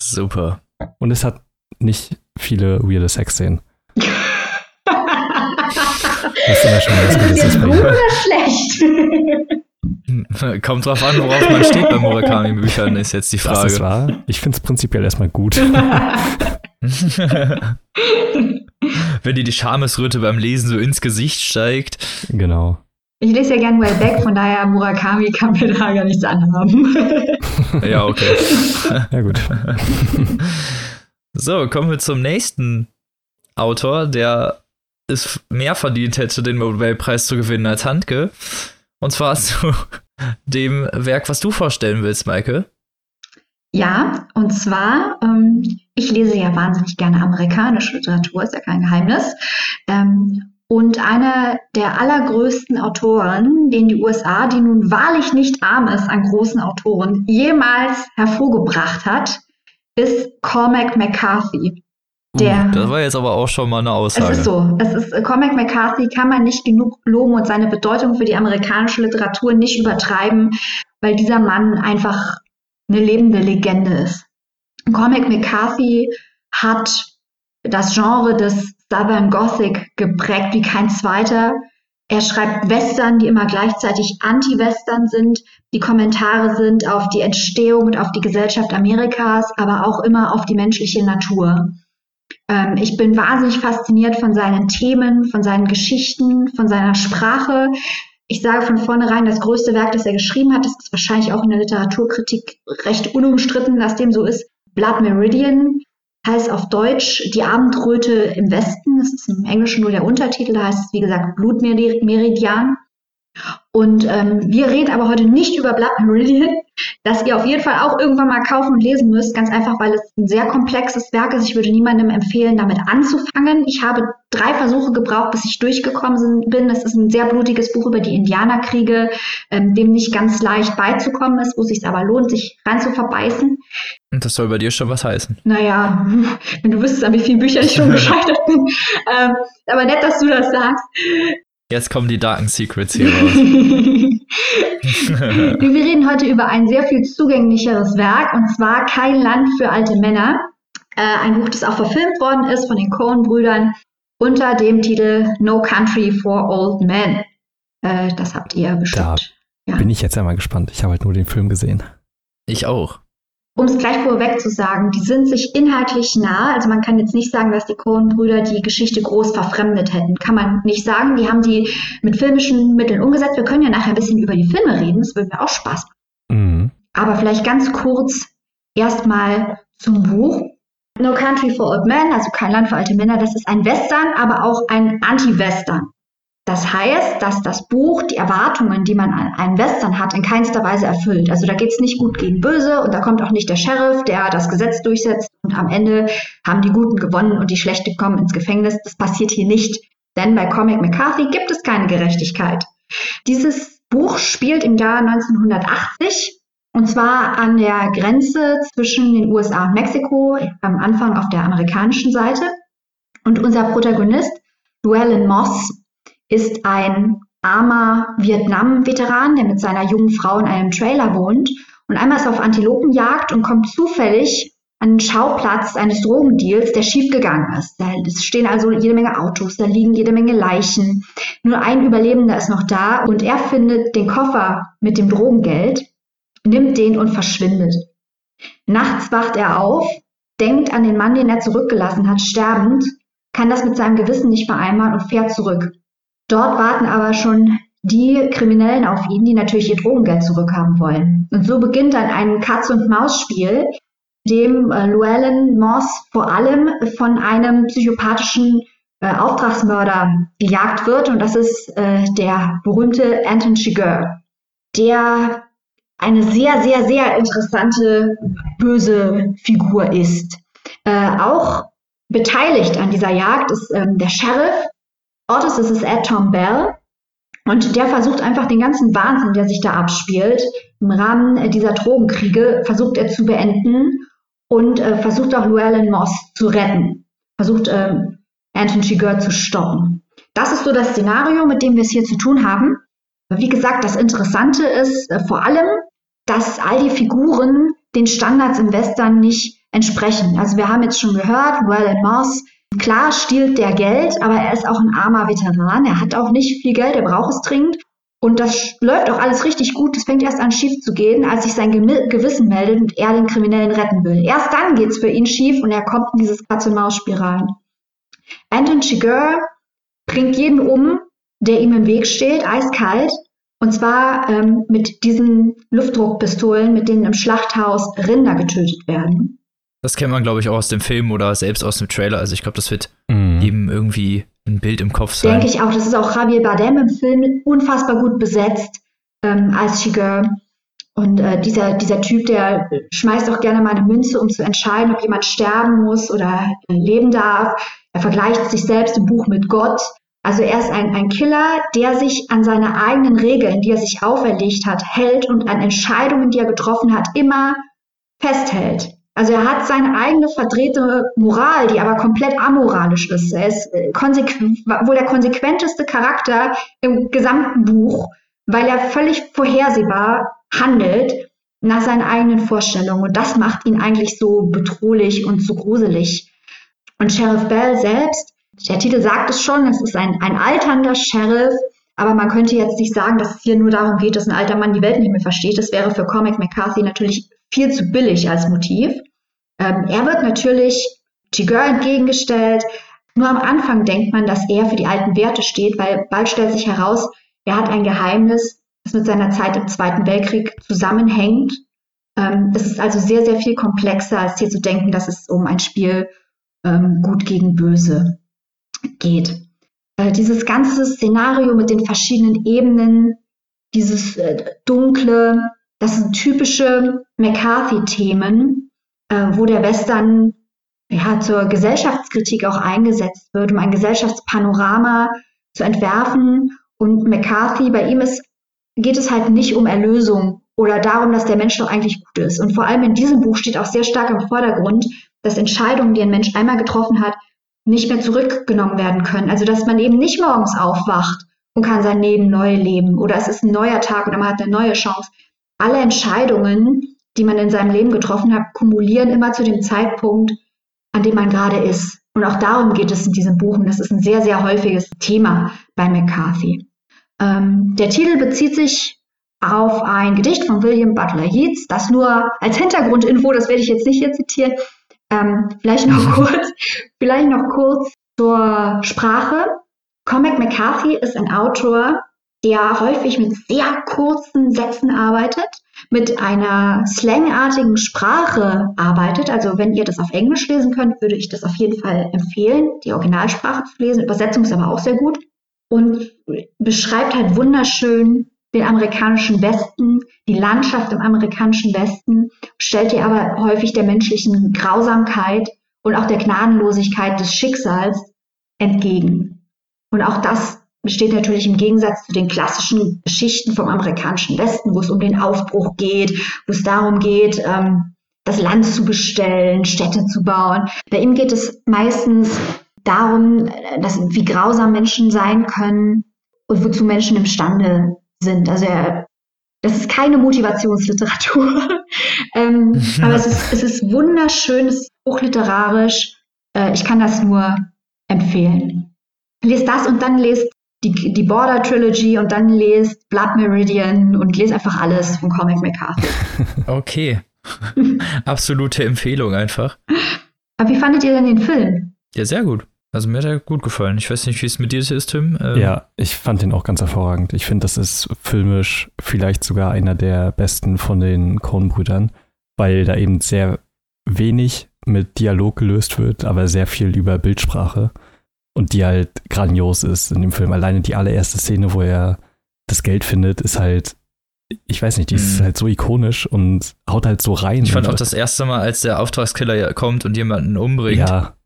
Speaker 1: Super.
Speaker 2: Und es hat nicht viele weirde Sexszenen. Das
Speaker 3: ist immer schon was Gutes gut oder schlecht?
Speaker 1: Kommt drauf an, worauf man steht bei Murakami-Büchern, ist jetzt die Frage. Das ist
Speaker 2: wahr. Ich finde es prinzipiell erstmal gut.
Speaker 1: Wenn dir die Schamesröte beim Lesen so ins Gesicht steigt.
Speaker 2: Genau.
Speaker 3: Ich lese ja gern Well Back, von daher Murakami kann mir da gar nichts anhaben.
Speaker 1: ja, okay.
Speaker 2: ja, gut.
Speaker 1: So, kommen wir zum nächsten Autor, der es mehr verdient hätte, den Nobelpreis zu gewinnen als Handke. Und zwar zu dem Werk, was du vorstellen willst, Maike.
Speaker 3: Ja, und zwar, ähm, ich lese ja wahnsinnig gerne amerikanische Literatur, ist ja kein Geheimnis. Ähm, und einer der allergrößten Autoren, den die USA, die nun wahrlich nicht arm ist an großen Autoren, jemals hervorgebracht hat, ist Cormac McCarthy.
Speaker 1: Der, uh, das war jetzt aber auch schon mal eine Aussage.
Speaker 3: Es ist so. Es ist, Comic McCarthy kann man nicht genug loben und seine Bedeutung für die amerikanische Literatur nicht übertreiben, weil dieser Mann einfach eine lebende Legende ist. Comic McCarthy hat das Genre des Southern Gothic geprägt wie kein zweiter. Er schreibt Western, die immer gleichzeitig Anti-Western sind. Die Kommentare sind auf die Entstehung und auf die Gesellschaft Amerikas, aber auch immer auf die menschliche Natur. Ähm, ich bin wahnsinnig fasziniert von seinen Themen, von seinen Geschichten, von seiner Sprache. Ich sage von vornherein, das größte Werk, das er geschrieben hat, das ist wahrscheinlich auch in der Literaturkritik recht unumstritten, dass dem so ist, Blood Meridian heißt auf Deutsch Die Abendröte im Westen. Das ist im Englischen nur der Untertitel, da heißt es wie gesagt Blutmeridian. Und ähm, wir reden aber heute nicht über Blood Meridian, das ihr auf jeden Fall auch irgendwann mal kaufen und lesen müsst, ganz einfach, weil es ein sehr komplexes Werk ist. Ich würde niemandem empfehlen, damit anzufangen. Ich habe drei Versuche gebraucht, bis ich durchgekommen bin. Das ist ein sehr blutiges Buch über die Indianerkriege, ähm, dem nicht ganz leicht beizukommen ist, wo es sich aber lohnt, sich rein zu verbeißen.
Speaker 1: Und das soll bei dir schon was heißen.
Speaker 3: Naja, wenn du wüsstest, an wie vielen Büchern ich schon gescheitert bin. Ähm, aber nett, dass du das sagst.
Speaker 1: Jetzt kommen die Darken Secrets hier raus.
Speaker 3: Wir reden heute über ein sehr viel zugänglicheres Werk und zwar Kein Land für alte Männer. Äh, ein Buch, das auch verfilmt worden ist von den Coen-Brüdern unter dem Titel No Country for Old Men. Äh, das habt ihr bestimmt.
Speaker 2: Da ja. bin ich jetzt einmal gespannt. Ich habe halt nur den Film gesehen.
Speaker 1: Ich auch
Speaker 3: um es gleich vorweg zu sagen, die sind sich inhaltlich nah. Also man kann jetzt nicht sagen, dass die Coen-Brüder die Geschichte groß verfremdet hätten. Kann man nicht sagen. Die haben die mit filmischen Mitteln umgesetzt. Wir können ja nachher ein bisschen über die Filme reden. Das würde mir auch Spaß machen. Mhm. Aber vielleicht ganz kurz erstmal zum Buch. No Country for Old Men, also kein Land für alte Männer, das ist ein Western, aber auch ein Anti-Western. Das heißt, dass das Buch die Erwartungen, die man an einen Western hat, in keinster Weise erfüllt. Also da geht es nicht gut gegen Böse und da kommt auch nicht der Sheriff, der das Gesetz durchsetzt und am Ende haben die Guten gewonnen und die Schlechte kommen ins Gefängnis. Das passiert hier nicht, denn bei Comic McCarthy gibt es keine Gerechtigkeit. Dieses Buch spielt im Jahr 1980 und zwar an der Grenze zwischen den USA und Mexiko, am Anfang auf der amerikanischen Seite. Und unser Protagonist, Llewellyn Moss, ist ein armer Vietnam-Veteran, der mit seiner jungen Frau in einem Trailer wohnt. Und einmal ist er auf Antilopenjagd und kommt zufällig an den Schauplatz eines Drogendeals, der schiefgegangen ist. Da stehen also jede Menge Autos, da liegen jede Menge Leichen. Nur ein Überlebender ist noch da und er findet den Koffer mit dem Drogengeld, nimmt den und verschwindet. Nachts wacht er auf, denkt an den Mann, den er zurückgelassen hat, sterbend, kann das mit seinem Gewissen nicht vereinbaren und fährt zurück. Dort warten aber schon die Kriminellen auf ihn, die natürlich ihr Drogengeld zurückhaben wollen. Und so beginnt dann ein Katz-und-Maus-Spiel, dem äh, Llewellyn Moss vor allem von einem psychopathischen äh, Auftragsmörder gejagt wird. Und das ist äh, der berühmte Anton Chigurh, der eine sehr, sehr, sehr interessante böse Figur ist. Äh, auch beteiligt an dieser Jagd ist ähm, der Sheriff, Ortes ist es Ed Tom Bell. Und der versucht einfach den ganzen Wahnsinn, der sich da abspielt, im Rahmen dieser Drogenkriege, versucht er zu beenden und äh, versucht auch Llewellyn Moss zu retten. Versucht äh, Anton Chigurh zu stoppen. Das ist so das Szenario, mit dem wir es hier zu tun haben. Wie gesagt, das Interessante ist äh, vor allem, dass all die Figuren den Standards im Western nicht entsprechen. Also wir haben jetzt schon gehört, Llewellyn Moss Klar stiehlt der Geld, aber er ist auch ein armer Veteran. Er hat auch nicht viel Geld, er braucht es dringend. Und das läuft auch alles richtig gut. Das fängt erst an schief zu gehen, als sich sein Gewissen meldet und er den Kriminellen retten will. Erst dann geht es für ihn schief und er kommt in dieses Katz-und-Maus-Spiel rein. Anton Chigurh bringt jeden um, der ihm im Weg steht, eiskalt. Und zwar ähm, mit diesen Luftdruckpistolen, mit denen im Schlachthaus Rinder getötet werden.
Speaker 1: Das kennt man, glaube ich, auch aus dem Film oder selbst aus dem Trailer. Also ich glaube, das wird mhm. eben irgendwie ein Bild im Kopf sein.
Speaker 3: Denke ich auch. Das ist auch Javier Bardem im Film unfassbar gut besetzt ähm, als Chigurh. Und äh, dieser, dieser Typ, der schmeißt auch gerne mal eine Münze, um zu entscheiden, ob jemand sterben muss oder äh, leben darf. Er vergleicht sich selbst im Buch mit Gott. Also er ist ein, ein Killer, der sich an seine eigenen Regeln, die er sich auferlegt hat, hält und an Entscheidungen, die er getroffen hat, immer festhält. Also er hat seine eigene verdrehte Moral, die aber komplett amoralisch ist. Er ist äh, wohl der konsequenteste Charakter im gesamten Buch, weil er völlig vorhersehbar handelt nach seinen eigenen Vorstellungen. Und das macht ihn eigentlich so bedrohlich und so gruselig. Und Sheriff Bell selbst, der Titel sagt es schon, es ist ein, ein alternder Sheriff, aber man könnte jetzt nicht sagen, dass es hier nur darum geht, dass ein alter Mann die Welt nicht mehr versteht. Das wäre für Comic McCarthy natürlich viel zu billig als Motiv. Ähm, er wird natürlich Chigurh entgegengestellt. Nur am Anfang denkt man, dass er für die alten Werte steht, weil bald stellt sich heraus, er hat ein Geheimnis, das mit seiner Zeit im Zweiten Weltkrieg zusammenhängt. Ähm, es ist also sehr, sehr viel komplexer, als hier zu denken, dass es um ein Spiel ähm, gut gegen böse geht. Äh, dieses ganze Szenario mit den verschiedenen Ebenen, dieses äh, dunkle, das sind typische McCarthy-Themen, äh, wo der Western ja, zur Gesellschaftskritik auch eingesetzt wird, um ein Gesellschaftspanorama zu entwerfen. Und McCarthy, bei ihm ist, geht es halt nicht um Erlösung oder darum, dass der Mensch doch eigentlich gut ist. Und vor allem in diesem Buch steht auch sehr stark im Vordergrund, dass Entscheidungen, die ein Mensch einmal getroffen hat, nicht mehr zurückgenommen werden können. Also dass man eben nicht morgens aufwacht und kann sein Leben neu leben oder es ist ein neuer Tag oder man hat eine neue Chance. Alle Entscheidungen, die man in seinem Leben getroffen hat, kumulieren immer zu dem Zeitpunkt, an dem man gerade ist. Und auch darum geht es in diesem Buch und das ist ein sehr, sehr häufiges Thema bei McCarthy. Ähm, der Titel bezieht sich auf ein Gedicht von William Butler Yeats, das nur als Hintergrundinfo, das werde ich jetzt nicht hier zitieren, ähm, vielleicht noch kurz, vielleicht noch kurz zur Sprache. Cormac McCarthy ist ein Autor, der häufig mit sehr kurzen Sätzen arbeitet, mit einer slangartigen Sprache arbeitet. Also wenn ihr das auf Englisch lesen könnt, würde ich das auf jeden Fall empfehlen, die Originalsprache zu lesen. Übersetzung ist aber auch sehr gut und beschreibt halt wunderschön den amerikanischen Westen, die Landschaft im amerikanischen Westen, stellt ihr aber häufig der menschlichen Grausamkeit und auch der Gnadenlosigkeit des Schicksals entgegen. Und auch das besteht natürlich im Gegensatz zu den klassischen Geschichten vom amerikanischen Westen, wo es um den Aufbruch geht, wo es darum geht, ähm, das Land zu bestellen, Städte zu bauen. Bei ihm geht es meistens darum, dass, wie grausam Menschen sein können und wozu Menschen imstande sind. Also er, das ist keine Motivationsliteratur, ähm, aber es ist, es ist wunderschön, es ist hochliterarisch. Äh, ich kann das nur empfehlen. Lest das und dann lest die, die Border Trilogy und dann lest Blood Meridian und lest einfach alles von Comic McCarthy.
Speaker 1: Okay. Absolute Empfehlung einfach.
Speaker 3: Aber wie fandet ihr denn den Film?
Speaker 1: Ja, sehr gut. Also mir hat er gut gefallen. Ich weiß nicht, wie es mit dir ist, Tim.
Speaker 2: Ähm ja, ich fand den auch ganz hervorragend. Ich finde, das ist filmisch vielleicht sogar einer der besten von den Coen-Brüdern, weil da eben sehr wenig mit Dialog gelöst wird, aber sehr viel über Bildsprache. Und die halt grandios ist in dem Film. Alleine die allererste Szene, wo er das Geld findet, ist halt, ich weiß nicht, die ist mhm. halt so ikonisch und haut halt so rein.
Speaker 1: Ich fand auch das erste Mal, als der Auftragskiller kommt und jemanden umbringt.
Speaker 2: Ja,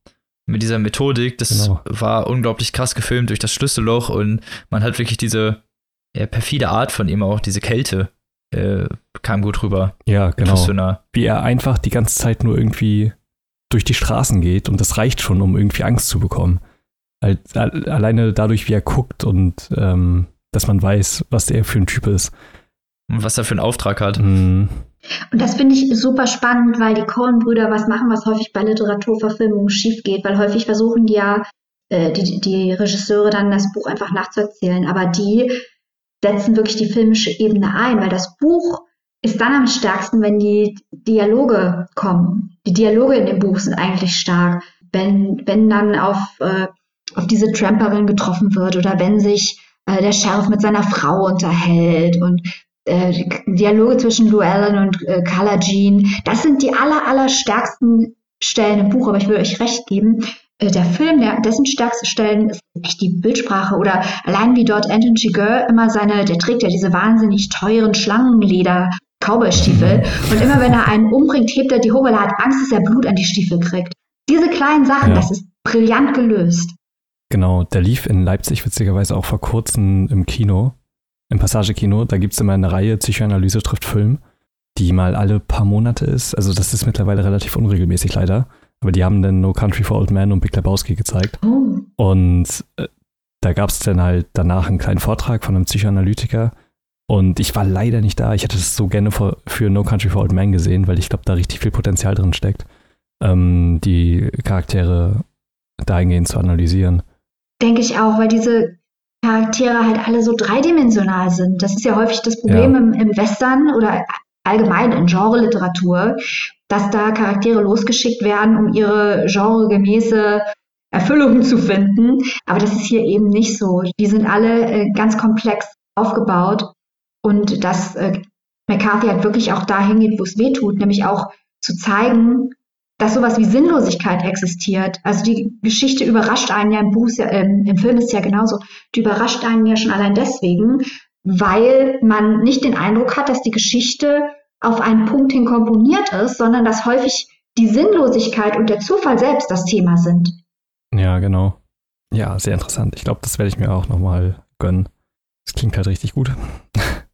Speaker 1: mit dieser Methodik. Das genau. war unglaublich krass gefilmt durch das Schlüsselloch und man hat wirklich diese ja, perfide Art von ihm auch, diese Kälte äh, kam gut rüber.
Speaker 2: Ja, genau. Wie er einfach die ganze Zeit nur irgendwie durch die Straßen geht und das reicht schon, um irgendwie Angst zu bekommen. Halt, alleine dadurch, wie er guckt und ähm, dass man weiß, was der für ein Typ ist.
Speaker 1: Und was er für einen Auftrag hat.
Speaker 2: Mhm.
Speaker 3: Und das finde ich super spannend, weil die Coen-Brüder was machen, was häufig bei Literaturverfilmungen schief geht, weil häufig versuchen die ja äh, die, die Regisseure dann das Buch einfach nachzuerzählen, aber die setzen wirklich die filmische Ebene ein, weil das Buch ist dann am stärksten, wenn die Dialoge kommen. Die Dialoge in dem Buch sind eigentlich stark. Wenn, wenn dann auf, äh, auf diese Tramperin getroffen wird oder wenn sich äh, der Sheriff mit seiner Frau unterhält und äh, Dialoge zwischen Llewellyn und äh, Carla Jean, das sind die aller, aller stärksten Stellen im Buch, aber ich will euch recht geben, äh, der Film, der, dessen stärkste Stellen ist echt die Bildsprache oder allein wie dort Anton Chigurh immer seine, der trägt ja diese wahnsinnig teuren Schlangenleder Cowboystiefel und immer wenn er einen umbringt, hebt er die hoch, weil er hat Angst, dass er Blut an die Stiefel kriegt. Diese kleinen Sachen, ja. das ist brillant gelöst.
Speaker 2: Genau, der lief in Leipzig witzigerweise auch vor kurzem im Kino im Passagekino, da gibt es immer eine Reihe Psychoanalyse trifft Film. die mal alle paar Monate ist. Also das ist mittlerweile relativ unregelmäßig leider. Aber die haben dann No Country for Old Men und Big Lebowski gezeigt.
Speaker 3: Oh.
Speaker 2: Und äh, da gab es dann halt danach einen kleinen Vortrag von einem Psychoanalytiker. Und ich war leider nicht da. Ich hätte es so gerne für, für No Country for Old Men gesehen, weil ich glaube, da richtig viel Potenzial drin steckt, ähm, die Charaktere dahingehend zu analysieren.
Speaker 3: Denke ich auch, weil diese Charaktere halt alle so dreidimensional sind. Das ist ja häufig das Problem
Speaker 2: Ja.
Speaker 3: im, im Western oder allgemein in Genre-Literatur, dass da Charaktere losgeschickt werden, um ihre genregemäße Erfüllung zu finden. Aber das ist hier eben nicht so. Die sind alle äh, ganz komplex aufgebaut und dass äh, McCarthy halt wirklich auch dahin geht, wo es weh tut, nämlich auch zu zeigen, dass sowas wie Sinnlosigkeit existiert. Also die Geschichte überrascht einen ja im Buch, ja, ähm, im Film ist ja genauso. Die überrascht einen ja schon allein deswegen, weil man nicht den Eindruck hat, dass die Geschichte auf einen Punkt hin komponiert ist, sondern dass häufig die Sinnlosigkeit und der Zufall selbst das Thema sind.
Speaker 2: Ja, genau. Ja, sehr interessant. Ich glaube, das werde ich mir auch nochmal gönnen. Das klingt halt richtig gut.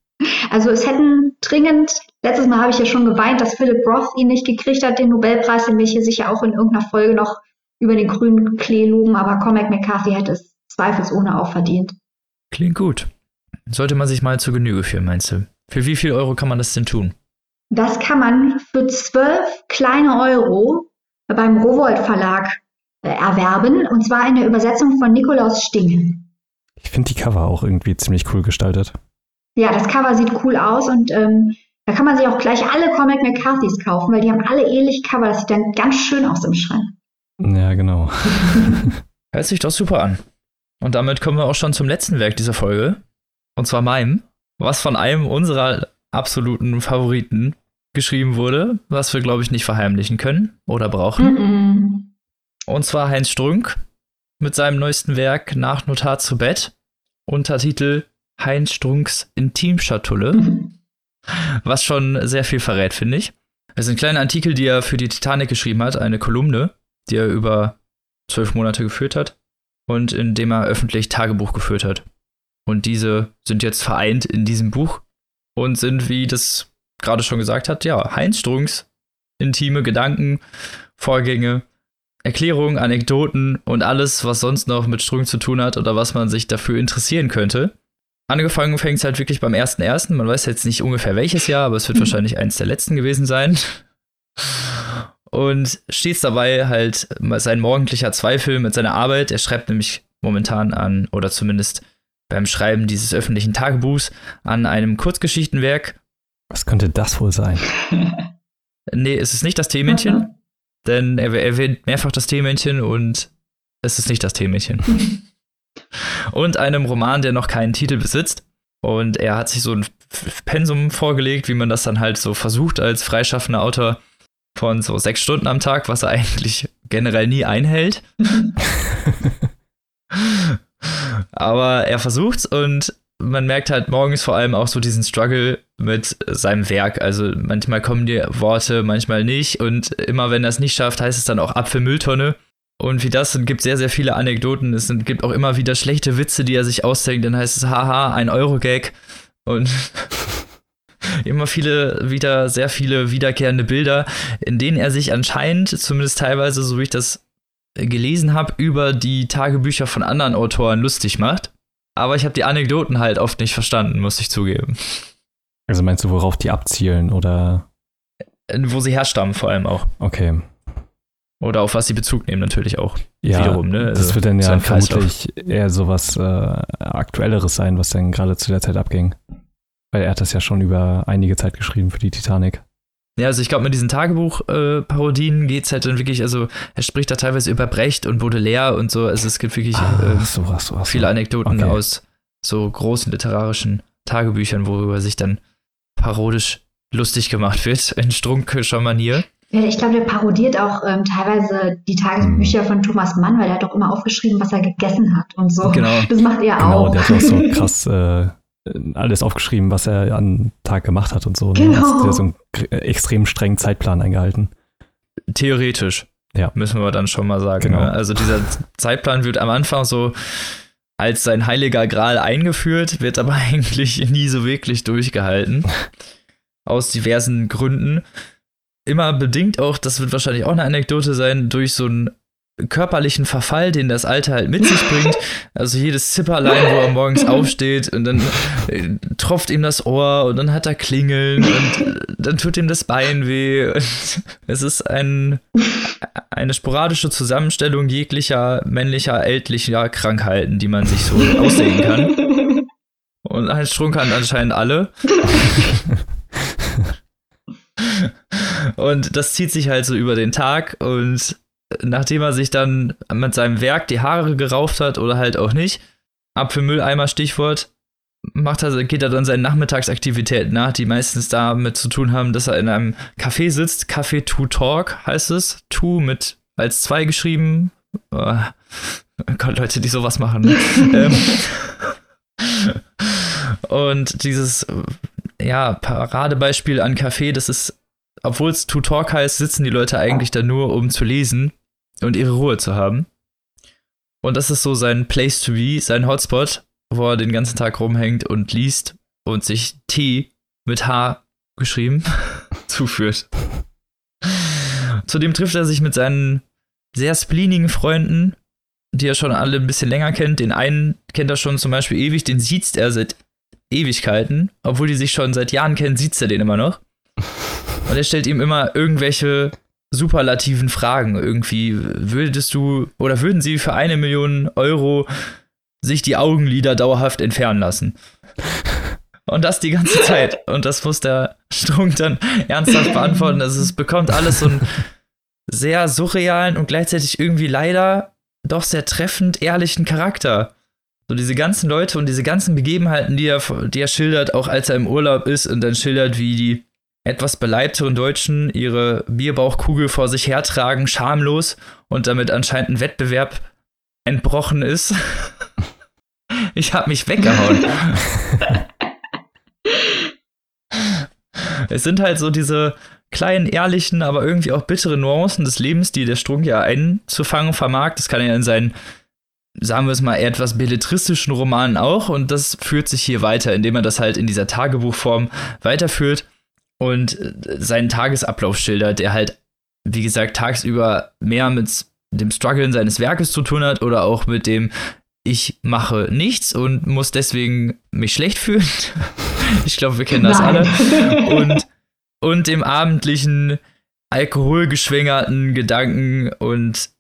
Speaker 3: Also es hätten dringend, letztes Mal habe ich ja schon geweint, dass Philip Roth ihn nicht gekriegt hat, den Nobelpreis, den wir hier sicher auch in irgendeiner Folge noch über den grünen Klee loben, aber Cormac McCarthy hätte es zweifelsohne auch verdient.
Speaker 1: Klingt gut. Sollte man sich mal zur Genüge führen, meinst du? Für wie viel Euro kann man das denn tun?
Speaker 3: Das kann man für zwölf kleine Euro beim Rowold Verlag äh, erwerben, und zwar in der Übersetzung von Nikolaus Stingel.
Speaker 2: Ich finde die Cover auch irgendwie ziemlich cool gestaltet.
Speaker 3: Ja, das Cover sieht cool aus und ähm, da kann man sich auch gleich alle Comic McCarthys kaufen, weil die haben alle ähnlich Cover. Das sieht dann ganz schön aus im Schrank.
Speaker 2: Ja, genau.
Speaker 1: Hört sich doch super an. Und damit kommen wir auch schon zum letzten Werk dieser Folge. Und zwar meinem, was von einem unserer absoluten Favoriten geschrieben wurde, was wir, glaube ich, nicht verheimlichen können oder brauchen.
Speaker 3: Mhm.
Speaker 1: Und zwar Heinz Strunk mit seinem neuesten Werk Nach Notar zu Bett. Untertitel Heinz Strunks Intimschatulle.
Speaker 3: Mhm.
Speaker 1: was schon sehr viel verrät, finde ich. Es ist ein kleiner Artikel, die er für die Titanic geschrieben hat, eine Kolumne, die er über zwölf Monate geführt hat und in dem er öffentlich Tagebuch geführt hat. Und diese sind jetzt vereint in diesem Buch und sind, wie das gerade schon gesagt hat, ja, Heinz Strunks intime Gedanken, Vorgänge, Erklärungen, Anekdoten und alles, was sonst noch mit Strunk zu tun hat oder was man sich dafür interessieren könnte. Angefangen fängt es halt wirklich beim 1.1. Man weiß jetzt nicht ungefähr welches Jahr, aber es wird wahrscheinlich eins der letzten gewesen sein. Und stets dabei halt sein morgendlicher Zweifel mit seiner Arbeit. Er schreibt nämlich momentan an, oder zumindest beim Schreiben dieses öffentlichen Tagebuchs, an einem Kurzgeschichtenwerk.
Speaker 2: Was könnte das wohl sein?
Speaker 1: Nee, es ist nicht das Teemännchen, denn er erwähnt mehrfach das Teemännchen und es ist nicht das Teemännchen. und einem Roman, der noch keinen Titel besitzt. Und er hat sich so ein Pensum vorgelegt, wie man das dann halt so versucht als freischaffender Autor von so sechs Stunden am Tag, was er eigentlich generell nie einhält. Aber er versucht's und man merkt halt morgens vor allem auch so diesen Struggle mit seinem Werk. Also manchmal kommen die Worte, manchmal nicht. Und immer wenn er es nicht schafft, heißt es dann auch Apfelmülltonne. Und wie das, es gibt sehr, sehr viele Anekdoten. Es gibt auch immer wieder schlechte Witze, die er sich ausdenkt. Dann heißt es, haha, ein Euro-Gag. Und immer viele, wieder sehr viele wiederkehrende Bilder, in denen er sich anscheinend, zumindest teilweise, so wie ich das gelesen habe, über die Tagebücher von anderen Autoren lustig macht. Aber ich habe die Anekdoten halt oft nicht verstanden, muss ich zugeben.
Speaker 2: Also meinst du, worauf die abzielen oder?
Speaker 1: Wo sie herstammen vor allem auch.
Speaker 2: Okay.
Speaker 1: Oder auf was sie Bezug nehmen natürlich auch.
Speaker 2: Ja,
Speaker 1: Wiederum, ne? Also,
Speaker 2: das wird dann ja
Speaker 1: ein Kreislauf.
Speaker 2: vermutlich eher sowas äh, Aktuelleres sein, was dann gerade zu der Zeit abging. Weil er hat das ja schon über einige Zeit geschrieben für die Titanic.
Speaker 1: Ja, also ich glaube, mit diesen Tagebuch-Parodien geht es halt dann wirklich, also er spricht da teilweise über Brecht und Baudelaire und so. Also es gibt wirklich
Speaker 2: Ah,
Speaker 1: äh,
Speaker 2: so, so, so.
Speaker 1: viele Anekdoten
Speaker 2: Okay.
Speaker 1: aus so großen literarischen Tagebüchern, worüber sich dann parodisch lustig gemacht wird, in strunkischer Manier.
Speaker 3: Ja, ich glaube, der parodiert auch ähm, teilweise die Tagebücher
Speaker 2: Hm.
Speaker 3: von Thomas Mann, weil er hat doch immer aufgeschrieben, was er gegessen hat und so.
Speaker 1: Genau.
Speaker 3: Das macht er
Speaker 2: Genau,
Speaker 3: auch.
Speaker 2: der hat auch so krass äh, alles aufgeschrieben, was er an Tag gemacht hat und so. Ne?
Speaker 3: Genau.
Speaker 2: Hat der so einen gr- extrem strengen Zeitplan eingehalten.
Speaker 1: Theoretisch.
Speaker 2: Ja.
Speaker 1: Müssen wir dann schon mal sagen.
Speaker 2: Genau.
Speaker 1: Ne? Also dieser Zeitplan wird am Anfang so als sein heiliger Gral eingeführt, wird aber eigentlich nie so wirklich durchgehalten. aus diversen Gründen. Immer bedingt auch, das wird wahrscheinlich auch eine Anekdote sein, durch so einen körperlichen Verfall, den das Alter halt mit sich bringt. Also jedes Zipperlein, wo er morgens aufsteht und dann äh, tropft ihm das Ohr und dann hat er Klingeln und äh, dann tut ihm das Bein weh. Und es ist ein, eine sporadische Zusammenstellung jeglicher männlicher, ältlicher Krankheiten, die man sich so aussehen kann. Und ein Strunk kann anscheinend alle. Und das zieht sich halt so über den Tag und nachdem er sich dann mit seinem Werk die Haare gerauft hat oder halt auch nicht, Apfelmülleimer Stichwort, macht er, geht er dann seinen Nachmittagsaktivitäten nach, die meistens damit zu tun haben, dass er in einem Café sitzt. Café to Talk heißt es. To mit als zwei geschrieben. Oh Gott, Leute, die sowas machen. Ne? ähm, und dieses, ja, Paradebeispiel an Café, das ist, obwohl es To Talk heißt, sitzen die Leute eigentlich da nur, um zu lesen und ihre Ruhe zu haben. Und das ist so sein Place to be, sein Hotspot, wo er den ganzen Tag rumhängt und liest und sich T mit H geschrieben zuführt. Zudem trifft er sich mit seinen sehr spleenigen Freunden, die er schon alle ein bisschen länger kennt. Den einen kennt er schon zum Beispiel ewig, den sieht er seit Ewigkeiten. Obwohl die sich schon seit Jahren kennen, sieht er den immer noch. Und er stellt ihm immer irgendwelche superlativen Fragen. Irgendwie würdest du oder würden sie für eine Million Euro sich die Augenlider dauerhaft entfernen lassen? Und das die ganze Zeit. Und das muss der Strunk dann ernsthaft beantworten. Also es bekommt alles so einen sehr surrealen und gleichzeitig irgendwie leider doch sehr treffend ehrlichen Charakter. So diese ganzen Leute und diese ganzen Begebenheiten, die er, die er schildert, auch als er im Urlaub ist und dann schildert, wie die etwas beleibteren Deutschen ihre Bierbauchkugel vor sich hertragen, schamlos und damit anscheinend ein Wettbewerb entbrochen ist. ich hab mich weggehauen. es sind halt so diese kleinen, ehrlichen, aber irgendwie auch bitteren Nuancen des Lebens, die der Strunk ja einzufangen vermag. Das kann er in seinen, sagen wir es mal, etwas belletristischen Romanen auch. Und das führt sich hier weiter, indem er das halt in dieser Tagebuchform weiterführt und seinen Tagesablauf schildert, der halt, wie gesagt, tagsüber mehr mit dem Struggeln seines Werkes zu tun hat oder auch mit dem ich mache nichts und muss deswegen mich schlecht fühlen. ich glaube, wir kennen das Nein. alle. Und und im abendlichen, alkoholgeschwängerten Gedanken und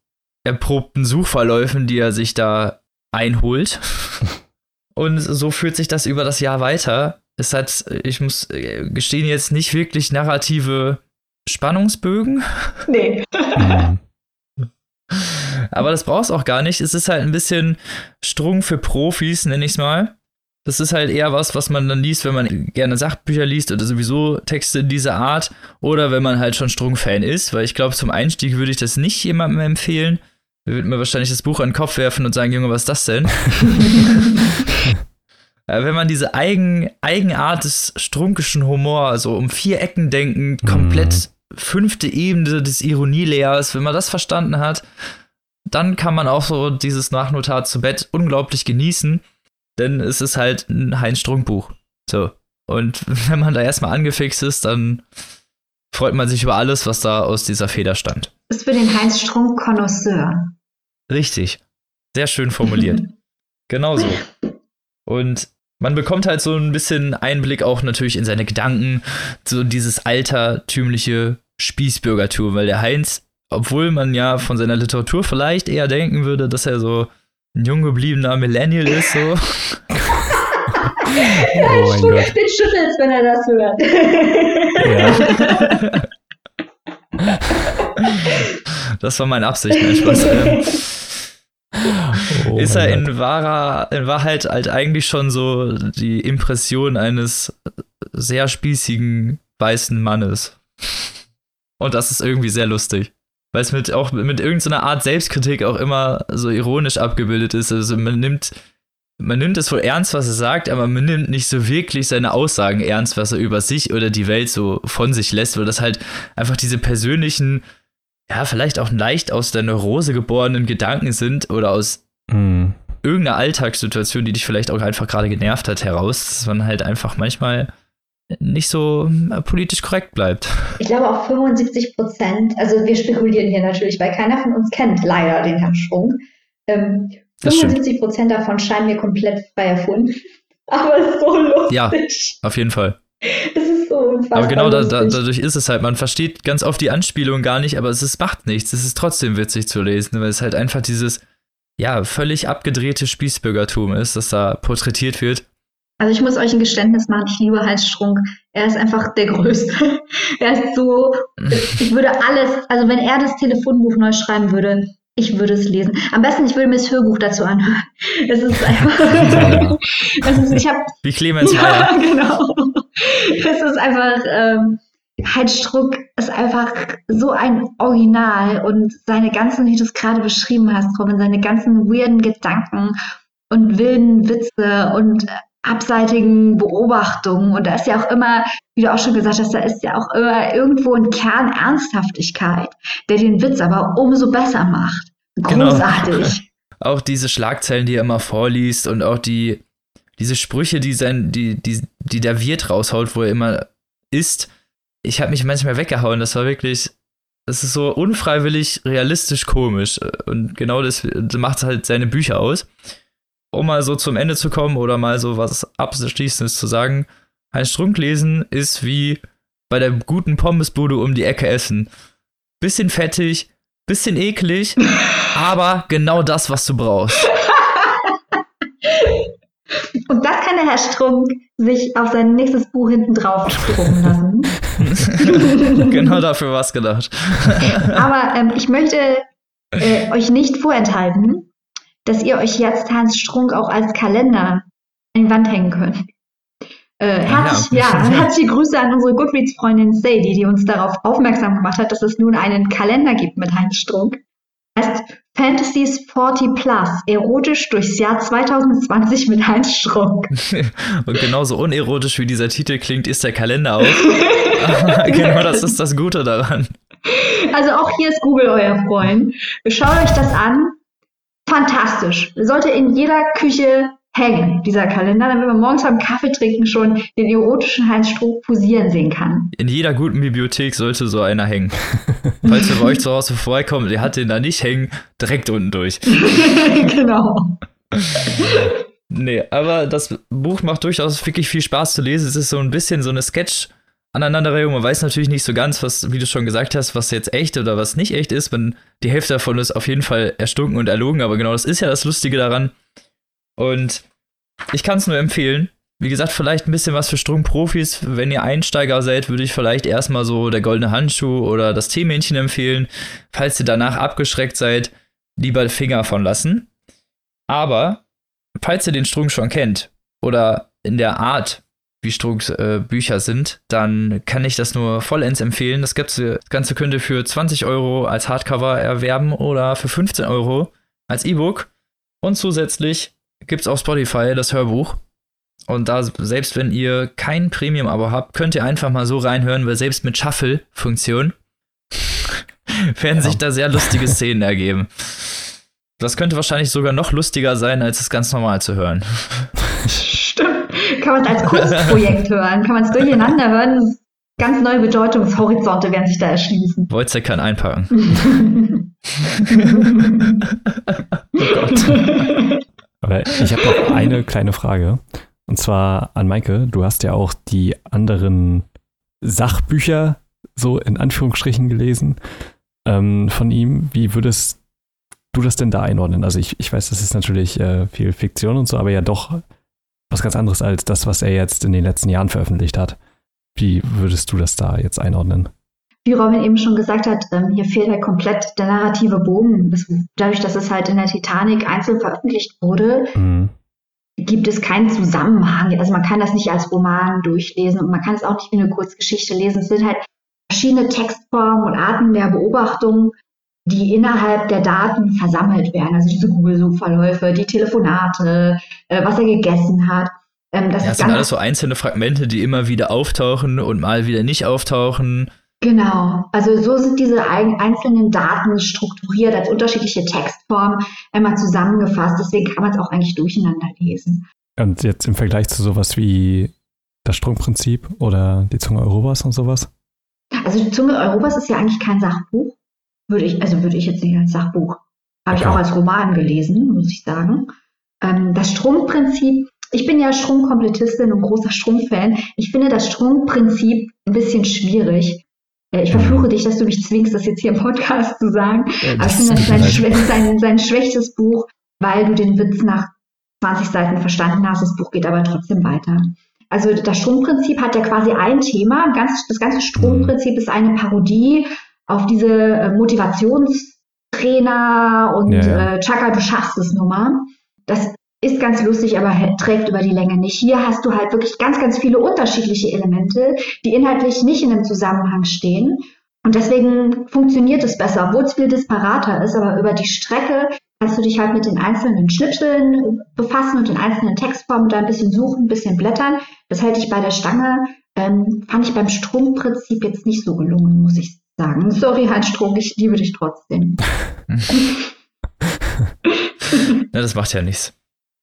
Speaker 1: erprobten Suchverläufen, die er sich da einholt. Und so führt sich das über das Jahr weiter. Es hat, ich muss äh, gestehen, jetzt nicht wirklich narrative Spannungsbögen. Nee. Aber das brauchst auch gar nicht. Es ist halt ein bisschen Strung für Profis, nenne ich es mal. Das ist halt eher was, was man dann liest, wenn man gerne Sachbücher liest oder sowieso Texte in dieser Art oder wenn man halt schon Strunk-Fan ist, weil ich glaube, zum Einstieg würde ich das nicht jemandem empfehlen. Er würde mir wahrscheinlich das Buch an den Kopf werfen und sagen, Junge, was ist das denn? wenn man diese Eigen, Eigenart des strunkischen Humor, also um vier Ecken denken, komplett mhm. fünfte Ebene des Ironielehrers, wenn man das verstanden hat, dann kann man auch so dieses Nachnotat zu Bett unglaublich genießen denn es ist halt ein Heinz-Strunk-Buch. So. Und wenn man da erstmal angefixt ist, dann freut man sich über alles, was da aus dieser Feder stammt.
Speaker 3: Ist für den Heinz Strunk Connoisseur.
Speaker 1: Richtig. Sehr schön formuliert. Genauso. Und man bekommt halt so ein bisschen Einblick auch natürlich in seine Gedanken, so dieses altertümliche Spießbürgertum, weil der Heinz, obwohl man ja von seiner Literatur vielleicht eher denken würde, dass er so ein jung gebliebener Millennial ist, so. oh
Speaker 3: mein Gott. Den schüttelt's, wenn er
Speaker 1: das hört. Ja. das war meine Absicht, mein Spaß. Oh ist er in, wahrer, in Wahrheit halt eigentlich schon so die Impression eines sehr spießigen weißen Mannes. Und das ist irgendwie sehr lustig weil es mit auch mit irgendeiner Art Selbstkritik auch immer so ironisch abgebildet ist. Also man nimmt man nimmt es wohl ernst, was er sagt, aber man nimmt nicht so wirklich seine Aussagen ernst, was er über sich oder die Welt so von sich lässt, weil das halt einfach diese persönlichen, ja, vielleicht auch leicht aus der Neurose geborenen Gedanken sind oder aus mhm. irgendeiner Alltagssituation, die dich vielleicht auch einfach gerade genervt hat, heraus, dass man halt einfach manchmal nicht so äh, politisch korrekt bleibt.
Speaker 3: Ich glaube auch 75 Prozent, also wir spekulieren hier natürlich, weil keiner von uns kennt leider den Herrn Strunk. Ähm, 75 Prozent davon scheinen mir komplett frei erfunden. Aber es ist so lustig.
Speaker 1: Ja, auf jeden Fall.
Speaker 3: Es ist so unfassbar.
Speaker 1: Aber genau da, da, dadurch ist es halt, man versteht ganz oft die Anspielung gar nicht, aber es ist, macht nichts. Es ist trotzdem witzig zu lesen, weil es halt einfach dieses, ja, völlig abgedrehte Spießbürgertum ist, das da porträtiert wird.
Speaker 3: Also ich muss euch ein Geständnis machen, ich liebe Heinz Strunk. Er ist einfach der Größte. er ist so, ich würde alles, also wenn er das Telefonbuch neu schreiben würde, ich würde es lesen. Am besten, ich würde mir das Hörbuch dazu anhören. Es ist einfach. es ist, ich hab,
Speaker 1: Wie Clemens Ja,
Speaker 3: genau. Es ist einfach. Ähm, Heinz Struck ist einfach so ein Original und seine ganzen, wie du es gerade beschrieben hast, Robin, seine ganzen weirden Gedanken und wilden Witze und abseitigen Beobachtungen. Und da ist ja auch immer, wie du auch schon gesagt hast, da ist ja auch immer irgendwo ein Kern Ernsthaftigkeit, der den Witz aber umso besser macht. Genau. Großartig. Genau.
Speaker 1: Auch diese Schlagzeilen, die er immer vorliest und auch die, diese Sprüche, die, sein, die, die, die der Wirt raushaut, wo er immer isst. Ich habe mich manchmal weggehauen. Das war wirklich, das ist so unfreiwillig realistisch komisch. Und genau das, das macht halt seine Bücher aus um mal so zum Ende zu kommen oder mal so was Abschließendes zu sagen, ein Strunk lesen ist wie bei der guten Pommesbude um die Ecke essen. Bisschen fettig, bisschen eklig, aber genau das, was du brauchst.
Speaker 3: Und das kann der Herr Strunk sich auf sein nächstes Buch hinten drauf drucken
Speaker 1: lassen. genau dafür war es gedacht.
Speaker 3: aber ähm, ich möchte äh, euch nicht vorenthalten, dass ihr euch jetzt Hans Strunk auch als Kalender an die Wand hängen könnt. Äh, herzlich, ja. ja. herzliche Grüße an unsere Goodreads-Freundin Sadie, die uns darauf aufmerksam gemacht hat, dass es nun einen Kalender gibt mit Heinz Strunk. Heißt Fantasies 40 Plus, erotisch durchs Jahr 2020 mit Heinz Strunk.
Speaker 1: Und genauso unerotisch wie dieser Titel klingt, ist der Kalender auch. genau das ist das Gute daran.
Speaker 3: Also auch hier ist Google euer Freund. Schaut euch das an fantastisch. Sollte in jeder Küche hängen, dieser Kalender, damit man morgens beim Kaffee trinken schon den erotischen Heinz Stroh posieren sehen kann.
Speaker 1: In jeder guten Bibliothek sollte so einer hängen. Falls ihr bei euch zu Hause vorbeikommt, ihr hat den da nicht hängen, direkt unten durch.
Speaker 3: genau.
Speaker 1: nee, aber das Buch macht durchaus wirklich viel Spaß zu lesen. Es ist so ein bisschen so eine Sketch- Aneinanderreihung. Man weiß natürlich nicht so ganz, was, wie du schon gesagt hast, was jetzt echt oder was nicht echt ist. Man, die Hälfte davon ist auf jeden Fall erstunken und erlogen, aber genau das ist ja das Lustige daran. Und ich kann es nur empfehlen. Wie gesagt, vielleicht ein bisschen was für Strungprofis. Wenn ihr Einsteiger seid, würde ich vielleicht erstmal so der goldene Handschuh oder das Teemännchen empfehlen. Falls ihr danach abgeschreckt seid, lieber Finger von lassen. Aber falls ihr den Strunk schon kennt oder in der Art wie Strunks äh, Bücher sind, dann kann ich das nur vollends empfehlen. Das, das Ganze könnt ihr für 20 Euro als Hardcover erwerben oder für 15 Euro als E-Book. Und zusätzlich gibt es auf Spotify das Hörbuch. Und da, selbst wenn ihr kein Premium-Abo habt, könnt ihr einfach mal so reinhören, weil selbst mit Shuffle-Funktion werden ja. sich da sehr lustige Szenen ergeben. Das könnte wahrscheinlich sogar noch lustiger sein, als es ganz normal zu hören.
Speaker 3: Stimmt. Kann man es als Kunstprojekt hören, kann man es durcheinander hören. Ganz neue Bedeutungshorizonte werden sich da erschließen.
Speaker 1: Wojciech kann einpacken.
Speaker 2: oh Gott. Aber ich habe noch eine kleine Frage. Und zwar an Maike. Du hast ja auch die anderen Sachbücher so in Anführungsstrichen gelesen ähm, von ihm. Wie würdest du das denn da einordnen? Also ich, ich weiß, das ist natürlich äh, viel Fiktion und so, aber ja doch was ganz anderes als das, was er jetzt in den letzten Jahren veröffentlicht hat. Wie würdest du das da jetzt einordnen?
Speaker 3: Wie Robin eben schon gesagt hat, ähm, hier fehlt halt komplett der narrative Bogen. dadurch, dass es halt in der Titanic einzeln veröffentlicht wurde, mhm. gibt es keinen Zusammenhang. Also man kann das nicht als Roman durchlesen und man kann es auch nicht wie eine Kurzgeschichte lesen. Es sind halt verschiedene Textformen und Arten der Beobachtung, die innerhalb der Daten versammelt werden. Also diese Google-Suchverläufe, die Telefonate, äh, was er gegessen hat.
Speaker 1: Ähm, das, ja, das sind alles so einzelne Fragmente, die immer wieder auftauchen und mal wieder nicht auftauchen.
Speaker 3: Genau, also so sind diese einzelnen Daten strukturiert als unterschiedliche Textformen einmal zusammengefasst. Deswegen kann man es auch eigentlich durcheinander lesen.
Speaker 2: Und jetzt im Vergleich zu sowas wie Das Strungprinzip oder die Zunge Europas und sowas?
Speaker 3: Also die Zunge Europas ist ja eigentlich kein Sachbuch. Würde ich, also würde ich jetzt nicht als Sachbuch. Habe ich
Speaker 2: Okay.
Speaker 3: auch als Roman gelesen, muss ich sagen. Ähm, das Strumpfprinzip, ich bin ja Strumpfkomplettistin und großer Strumpf-Fan. Ich finde das Strumpfprinzip ein bisschen schwierig. Äh, Ich verfluche dich, dass du mich zwingst, das jetzt hier im Podcast zu sagen. Aber ich finde, das ist sein, sein, sein schwächstes Buch, weil du den Witz nach 20 Seiten verstanden hast. Das Buch geht aber trotzdem weiter. Also das Strumpfprinzip hat ja quasi ein Thema. Ganz, das ganze Strumpfprinzip ist eine Parodie auf diese äh, Motivationstrainer und
Speaker 2: Ja, ja.
Speaker 3: Äh, Chaka, du schaffst es Nummer. Das ist ganz lustig, aber trägt über die Länge nicht. Hier hast du halt wirklich ganz, ganz viele unterschiedliche Elemente, die inhaltlich nicht in einem Zusammenhang stehen. Und deswegen funktioniert es besser, obwohl es viel disparater ist, aber über die Strecke kannst du dich halt mit den einzelnen Schnipseln befassen und den einzelnen Textformen da ein bisschen suchen, ein bisschen blättern. Das hält dich bei der Stange. Ähm, fand ich beim Strumpfprinzip jetzt nicht so gelungen, muss ich sagen. Sorry, Heinz Strunk, ich liebe dich trotzdem.
Speaker 1: Ja, das macht ja nichts.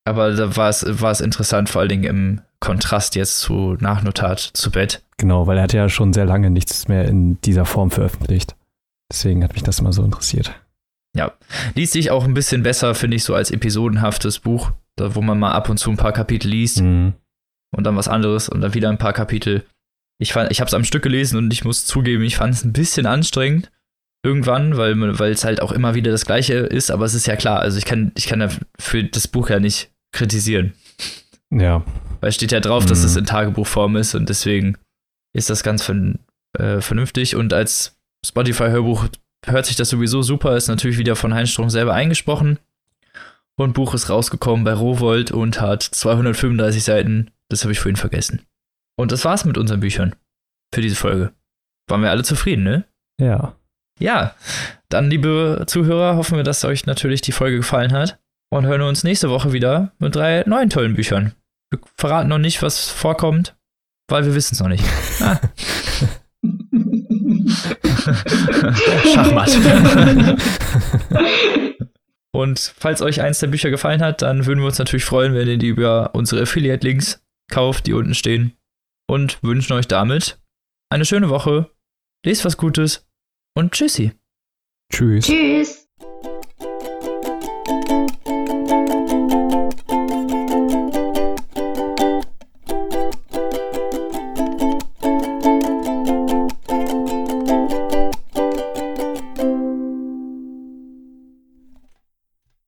Speaker 1: Aber da war es, war es interessant, vor allen Dingen im Kontrast jetzt zu Nachnotat zu Bett.
Speaker 2: Genau, weil er hat ja schon sehr lange nichts mehr in dieser Form veröffentlicht. Deswegen hat mich das immer so interessiert.
Speaker 1: Ja, liest sich auch ein bisschen besser, finde ich, so als episodenhaftes Buch, da, wo man mal ab und zu ein paar Kapitel liest
Speaker 2: Mhm.
Speaker 1: und dann was anderes und dann wieder ein paar Kapitel. Ich, fand- ich habe es am Stück gelesen und ich muss zugeben, ich fand es ein bisschen anstrengend irgendwann, weil weil es halt auch immer wieder das Gleiche ist. Aber es ist ja klar, also ich kann ich kann ja für das Buch ja nicht kritisieren,
Speaker 2: Ja,
Speaker 1: weil es steht ja drauf, dass
Speaker 2: Mhm.
Speaker 1: es in Tagebuchform ist und deswegen ist das ganz vern- äh, vernünftig und als Spotify-Hörbuch hört sich das sowieso super, ist natürlich wieder von Heinz Strunk selber eingesprochen. Und Buch ist rausgekommen bei Rowold und hat 235 Seiten. Das habe ich vorhin vergessen. Und das war's mit unseren Büchern für diese Folge. Waren wir alle zufrieden, ne?
Speaker 2: ja.
Speaker 1: Ja, dann, liebe Zuhörer, hoffen wir, dass euch natürlich die Folge gefallen hat. Und hören uns nächste Woche wieder mit drei neuen tollen Büchern. Wir verraten noch nicht, was vorkommt, weil wir wissen es noch nicht. Ah. Schachmatt. Und falls euch eins der Bücher gefallen hat, dann würden wir uns natürlich freuen, wenn ihr die über unsere Affiliate-Links kauft, die unten stehen. Und wünschen euch damit eine schöne Woche. Lest was Gutes und tschüssi.
Speaker 2: Tschüss.
Speaker 3: Tschüss.